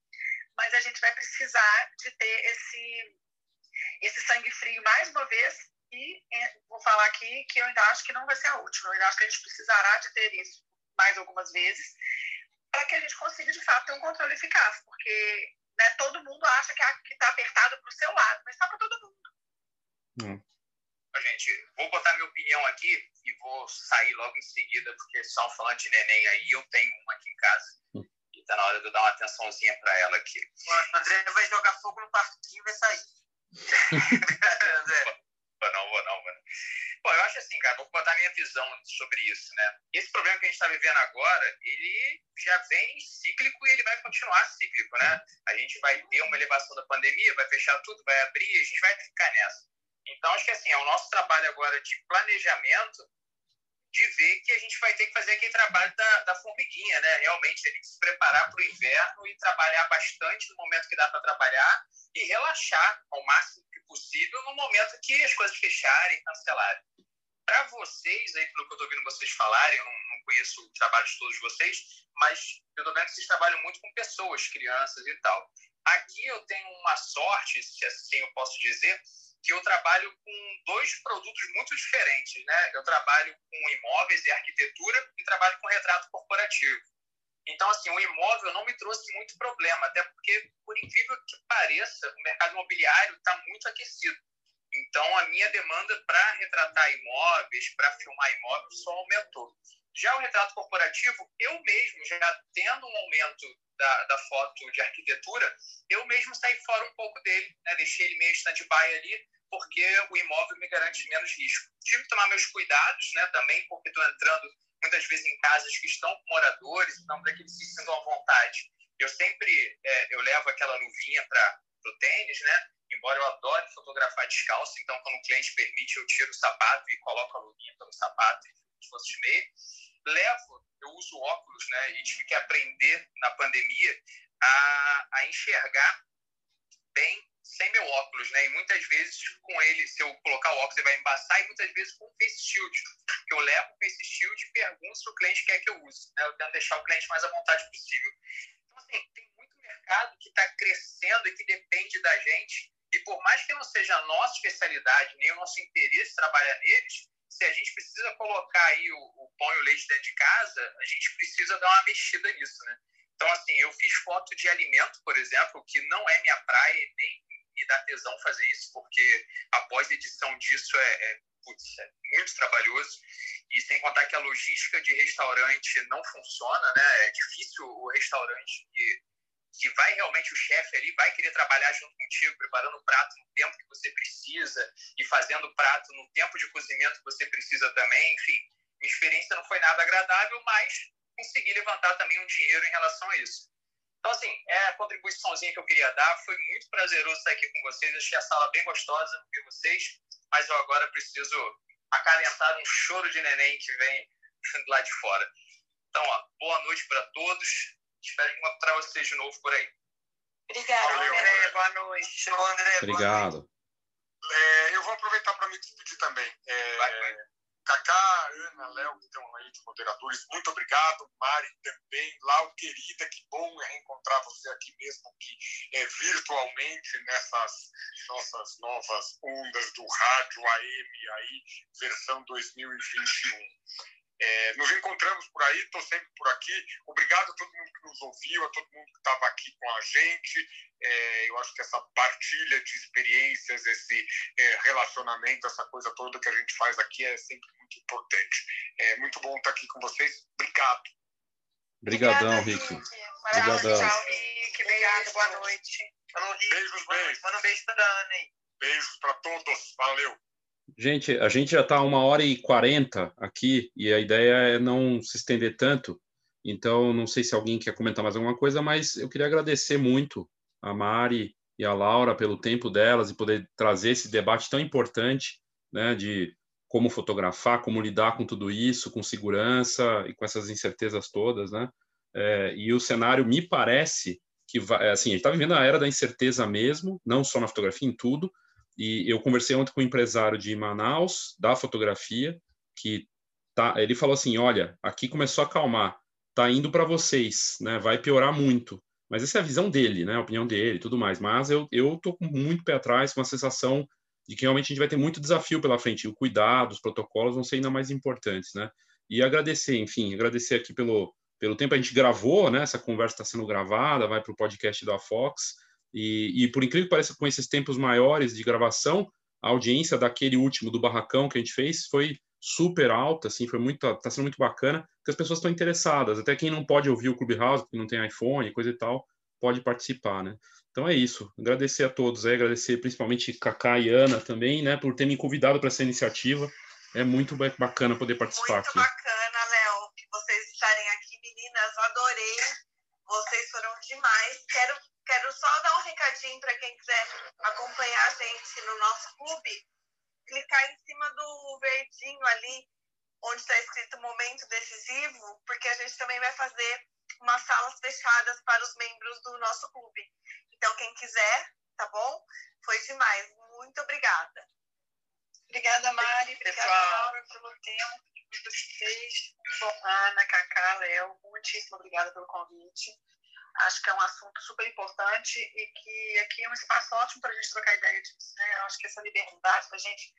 Speaker 2: mas a gente vai precisar de ter esse esse sangue frio mais uma vez e é, vou falar aqui que eu ainda acho que não vai ser a última. Eu ainda acho que a gente precisará de ter isso mais algumas vezes para que a gente consiga, de fato, ter um controle eficaz. Porque né, todo mundo acha que está apertado para o seu lado, mas está para todo mundo.
Speaker 8: Hum. Gente, vou botar minha opinião aqui e vou sair logo em seguida, porque só falando de neném aí, eu tenho uma aqui em casa. Hum. E tá na hora de eu dar uma atençãozinha para ela aqui.
Speaker 10: O André vai jogar fogo no parquinho e vai sair.
Speaker 8: Vou não, vou não. Bom, eu acho assim, cara, vou botar minha visão sobre isso, né? Esse problema que a gente está vivendo agora, ele já vem cíclico e ele vai continuar cíclico, né? A gente vai ter uma elevação da pandemia, vai fechar tudo, vai abrir, a gente vai ficar nessa. Então, acho que assim, é o nosso trabalho agora de planejamento de ver que a gente vai ter que fazer aquele trabalho da, da formiguinha, né? Realmente, a gente se preparar para o inverno e trabalhar bastante no momento que dá para trabalhar e relaxar ao máximo que possível no momento que as coisas fecharem, cancelarem. Para vocês, aí, pelo que eu estou ouvindo vocês falarem, eu não, não conheço o trabalho de todos vocês, mas eu estou vendo que vocês trabalham muito com pessoas, crianças e tal. Aqui eu tenho uma sorte, se assim eu posso dizer, que eu trabalho com dois produtos muito diferentes, né? Eu trabalho com imóveis e arquitetura e trabalho com retrato corporativo. Então, assim, o imóvel não me trouxe muito problema, até porque, por incrível que pareça, o mercado imobiliário está muito aquecido. Então, a minha demanda para retratar imóveis, para filmar imóveis, só aumentou. Já o retrato corporativo, eu mesmo, já tendo um aumento da, da foto de arquitetura, eu mesmo saí fora um pouco dele, né? deixei ele meio stand-by ali, porque o imóvel me garante menos risco. Tive que tomar meus cuidados né, também, porque estou entrando muitas vezes em casas que estão com moradores, então para que eles se sintam à vontade. Eu sempre é, eu levo aquela luvinha para o tênis, né? embora eu adore fotografar descalço, então quando o cliente permite, eu tiro o sapato e coloco a luvinha pelo sapato e fosse de meio. Levo, eu uso óculos, né, e tive que aprender na pandemia a, a enxergar bem sem meu óculos, né, e muitas vezes com ele, se eu colocar o óculos, ele vai embaçar, e muitas vezes com o face shield, que eu levo o face shield e pergunto se o cliente quer que eu use, né, eu tento deixar o cliente mais à vontade possível. Então, assim, tem muito mercado que está crescendo e que depende da gente e por mais que não seja a nossa especialidade, nem o nosso interesse trabalhar neles, se a gente precisa colocar aí o, o pão e o leite dentro de casa, a gente precisa dar uma mexida nisso, né? Então, assim, eu fiz foto de alimento, por exemplo, que não é minha praia, nem me dá tesão fazer isso, porque após edição disso é, é, putz, é muito trabalhoso. E sem contar que a logística de restaurante não funciona, né? É difícil o restaurante que que vai realmente o chefe ali vai querer trabalhar junto contigo, preparando o prato no tempo que você precisa e fazendo o prato no tempo de cozimento que você precisa também. Enfim, minha experiência não foi nada agradável, mas consegui levantar também um dinheiro em relação a isso. Então, assim, é a contribuiçãozinha que eu queria dar. Foi muito prazeroso estar aqui com vocês. Achei a sala bem gostosa ver vocês, mas eu agora preciso acalentar um choro de neném que vem lá de fora. Então, ó, boa noite para todos. Espero encontrar vocês de novo por aí.
Speaker 5: Obrigada, André. Boa noite. André,
Speaker 1: Obrigado.
Speaker 3: É, eu vou aproveitar para me despedir também. É, vai, vai. Cacá, Ana, Léo, que estão aí de moderadores, muito obrigado. Mari também. Lau, querida, que bom reencontrar você aqui mesmo que é, virtualmente nessas nossas novas ondas do rádio AM aí, versão 2021. É, nos encontramos por aí, estou sempre por aqui. Obrigado a todo mundo que nos ouviu, a todo mundo que estava aqui com a gente. É, eu acho que essa partilha de experiências, esse é, relacionamento, essa coisa toda que a gente faz aqui é sempre muito importante. É muito bom estar aqui com vocês. Obrigado.
Speaker 1: Obrigadão, Rick.
Speaker 5: Obrigadão. Tchau, Rick. Obrigado, boa noite.
Speaker 3: Falou, Rick. Beijos, beijos.
Speaker 5: Manda um beijo para a Ana, hein?
Speaker 3: Beijos para todos. Valeu.
Speaker 1: Gente, a gente já está uma hora e quarenta aqui e a ideia é não se estender tanto. Então, não sei se alguém quer comentar mais alguma coisa, mas eu queria agradecer muito a Mari e a Laura pelo tempo delas e poder trazer esse debate tão importante, né, de como fotografar, como lidar com tudo isso, com segurança e com essas incertezas todas, né? É, e o cenário me parece que vai, assim, a gente está vivendo a era da incerteza mesmo, não só na fotografia, em tudo, e eu conversei ontem com um empresário de Manaus, da fotografia, que tá, ele falou assim: olha, aqui começou a acalmar, tá indo para vocês, né? Vai piorar muito. Mas essa é a visão dele, né? A opinião dele, tudo mais. Mas eu eu tô com muito pé atrás, com a sensação de que realmente a gente vai ter muito desafio pela frente. O cuidado, os protocolos vão ser ainda mais importantes, né? E agradecer, enfim, agradecer aqui pelo pelo tempo a gente gravou, né? Essa conversa está sendo gravada, vai para o podcast da Fox. E, e, por incrível que pareça, com esses tempos maiores de gravação, a audiência daquele último do barracão que a gente fez foi super alta, assim, foi muito, tá sendo muito bacana, porque as pessoas estão interessadas. Até quem não pode ouvir o Clubhouse, porque não tem iPhone, coisa e tal, pode participar, né? Então é isso. Agradecer a todos, é, agradecer principalmente Cacá e Ana também, né, por ter me convidado para essa iniciativa. É muito bacana poder participar
Speaker 5: muito
Speaker 1: aqui.
Speaker 5: Muito bacana, Léo, que vocês estarem aqui, meninas. Adorei. Vocês foram demais. Quero Quero só dar um recadinho para quem quiser acompanhar a gente no nosso clube. clicar em cima do verdinho ali, onde está escrito momento decisivo, porque a gente também vai fazer umas salas fechadas para os membros do nosso clube. Então, quem quiser, tá bom? Foi demais. Muito obrigada.
Speaker 2: Obrigada, Mari. Obrigada. Laura, pelo tempo de vocês. Ana, Cacá, Léo, muitíssimo obrigada pelo convite. Acho que é um assunto super importante e que aqui é um espaço ótimo para a gente trocar ideia disso. Né? Acho que essa liberdade para a gente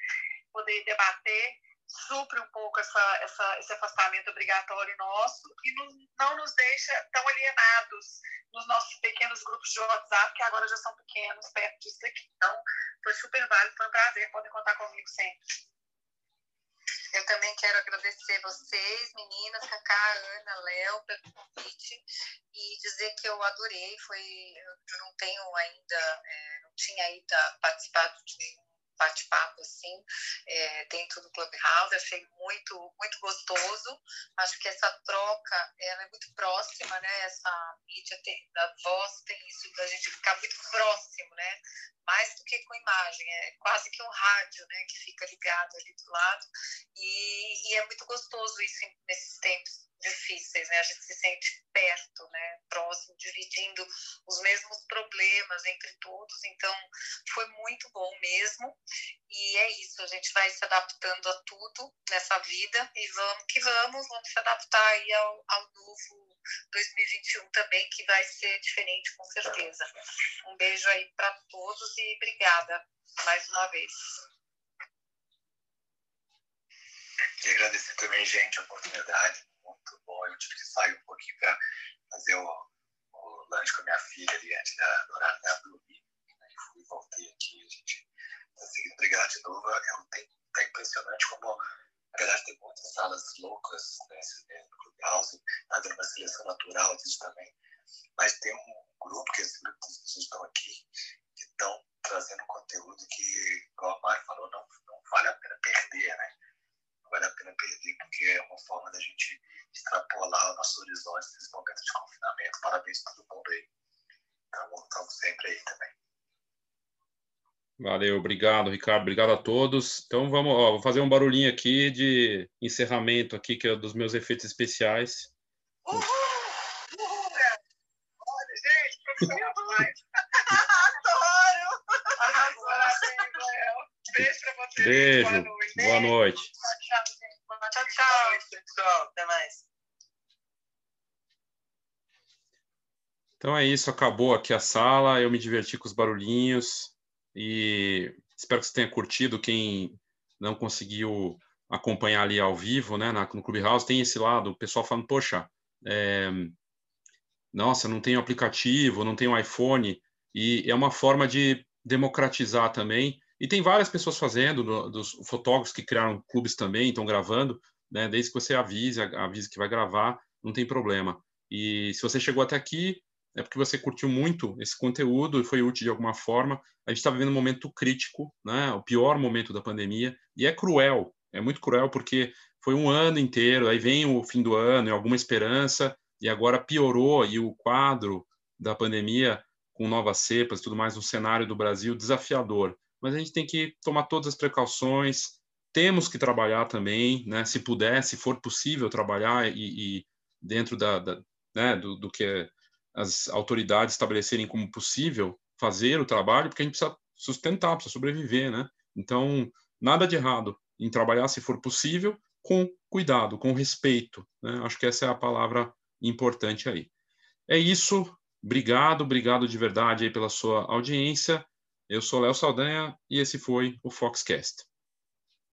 Speaker 2: poder debater supre um pouco essa, essa, esse afastamento obrigatório nosso e nos, não nos deixa tão alienados nos nossos pequenos grupos de WhatsApp, que agora já são pequenos, perto disso aqui. Então, foi super válido, foi um prazer, podem contar comigo sempre.
Speaker 6: Eu também quero agradecer vocês, meninas, Cacá, Ana, Léo, pelo convite e dizer que eu adorei. Foi, eu não tenho ainda, é, não tinha ainda participado de nenhum bate-papo assim é, dentro do Clubhouse, achei muito muito gostoso. Acho que essa troca ela é muito próxima, né? Essa mídia tem, da voz tem isso da gente ficar muito próximo, né? Mais do que com imagem, é quase que um rádio, né? Que fica ligado ali do lado e, e é muito gostoso isso nesses tempos difíceis, né? A gente se sente perto, né? Próximo, dividindo os mesmos problemas entre todos. Então, foi muito bom mesmo. E é isso, a gente vai se adaptando a tudo nessa vida e vamos que vamos, vamos se adaptar aí ao, ao novo 2021 também, que vai ser diferente com certeza. Um beijo aí para todos e obrigada mais uma vez.
Speaker 4: Queria agradecer também, gente, a oportunidade muito bom. Eu tive que sair um pouquinho para fazer o, o, lanche com a minha filha ali antes da, do horário da dormir. Aí fui, voltei aqui, a gente está seguindo. Obrigado de novo. É, tem, tá impressionante como, na verdade, tem muitas salas loucas nesse, né, no Clubhouse, está dando uma seleção natural disso também. Mas tem um grupo, que esse grupo das pessoas estão aqui, que estão trazendo conteúdo que, como a Mari falou, não, não vale a pena perder, né? Não vale a pena perder, porque é uma forma da gente extrapolar o nosso horizonte nesse momento de confinamento. Parabéns a todo mundo aí. Estamos sempre aí também.
Speaker 1: Valeu, obrigado, Ricardo. Obrigado a todos. Então vamos, ó, vou fazer um barulhinho aqui de encerramento aqui, que é dos meus efeitos especiais.
Speaker 2: Uhul! Uhul! Olha, gente, profissional demais.
Speaker 5: Adoro!
Speaker 2: Arrasou, Beijo pra vocês.
Speaker 1: Beijo.
Speaker 2: Boa noite.
Speaker 1: Boa noite.
Speaker 2: Tchau.
Speaker 6: Pessoal, até mais.
Speaker 1: Então é isso, acabou aqui a sala. Eu me diverti com os barulhinhos e espero que você tenha curtido. Quem não conseguiu acompanhar ali ao vivo, né, no Clubhouse, tem esse lado, o pessoal falando, poxa, é, nossa, não tenho aplicativo, não tenho iPhone, e é uma forma de democratizar também. E tem várias pessoas fazendo, dos fotógrafos que criaram clubes também, estão gravando, né, desde que você avise, avise que vai gravar, não tem problema. E se você chegou até aqui, é porque você curtiu muito esse conteúdo e foi útil de alguma forma. A gente está vivendo um momento crítico, né? o pior momento da pandemia, e é cruel, é muito cruel porque foi um ano inteiro, aí vem o fim do ano e alguma esperança, e agora piorou e o quadro da pandemia com novas cepas tudo mais no cenário do Brasil desafiador. Mas a gente tem que tomar todas as precauções, temos que trabalhar também, né? se puder, se for possível trabalhar e, e dentro da, da né? do, do que as autoridades estabelecerem como possível fazer o trabalho, porque a gente precisa sustentar, precisa sobreviver, né? Então, nada de errado em trabalhar, se for possível, com cuidado, com respeito. Né? Acho que essa é a palavra importante aí. É isso. Obrigado, obrigado de verdade aí pela sua audiência. Eu sou Léo Saldanha e esse foi o Foxcast.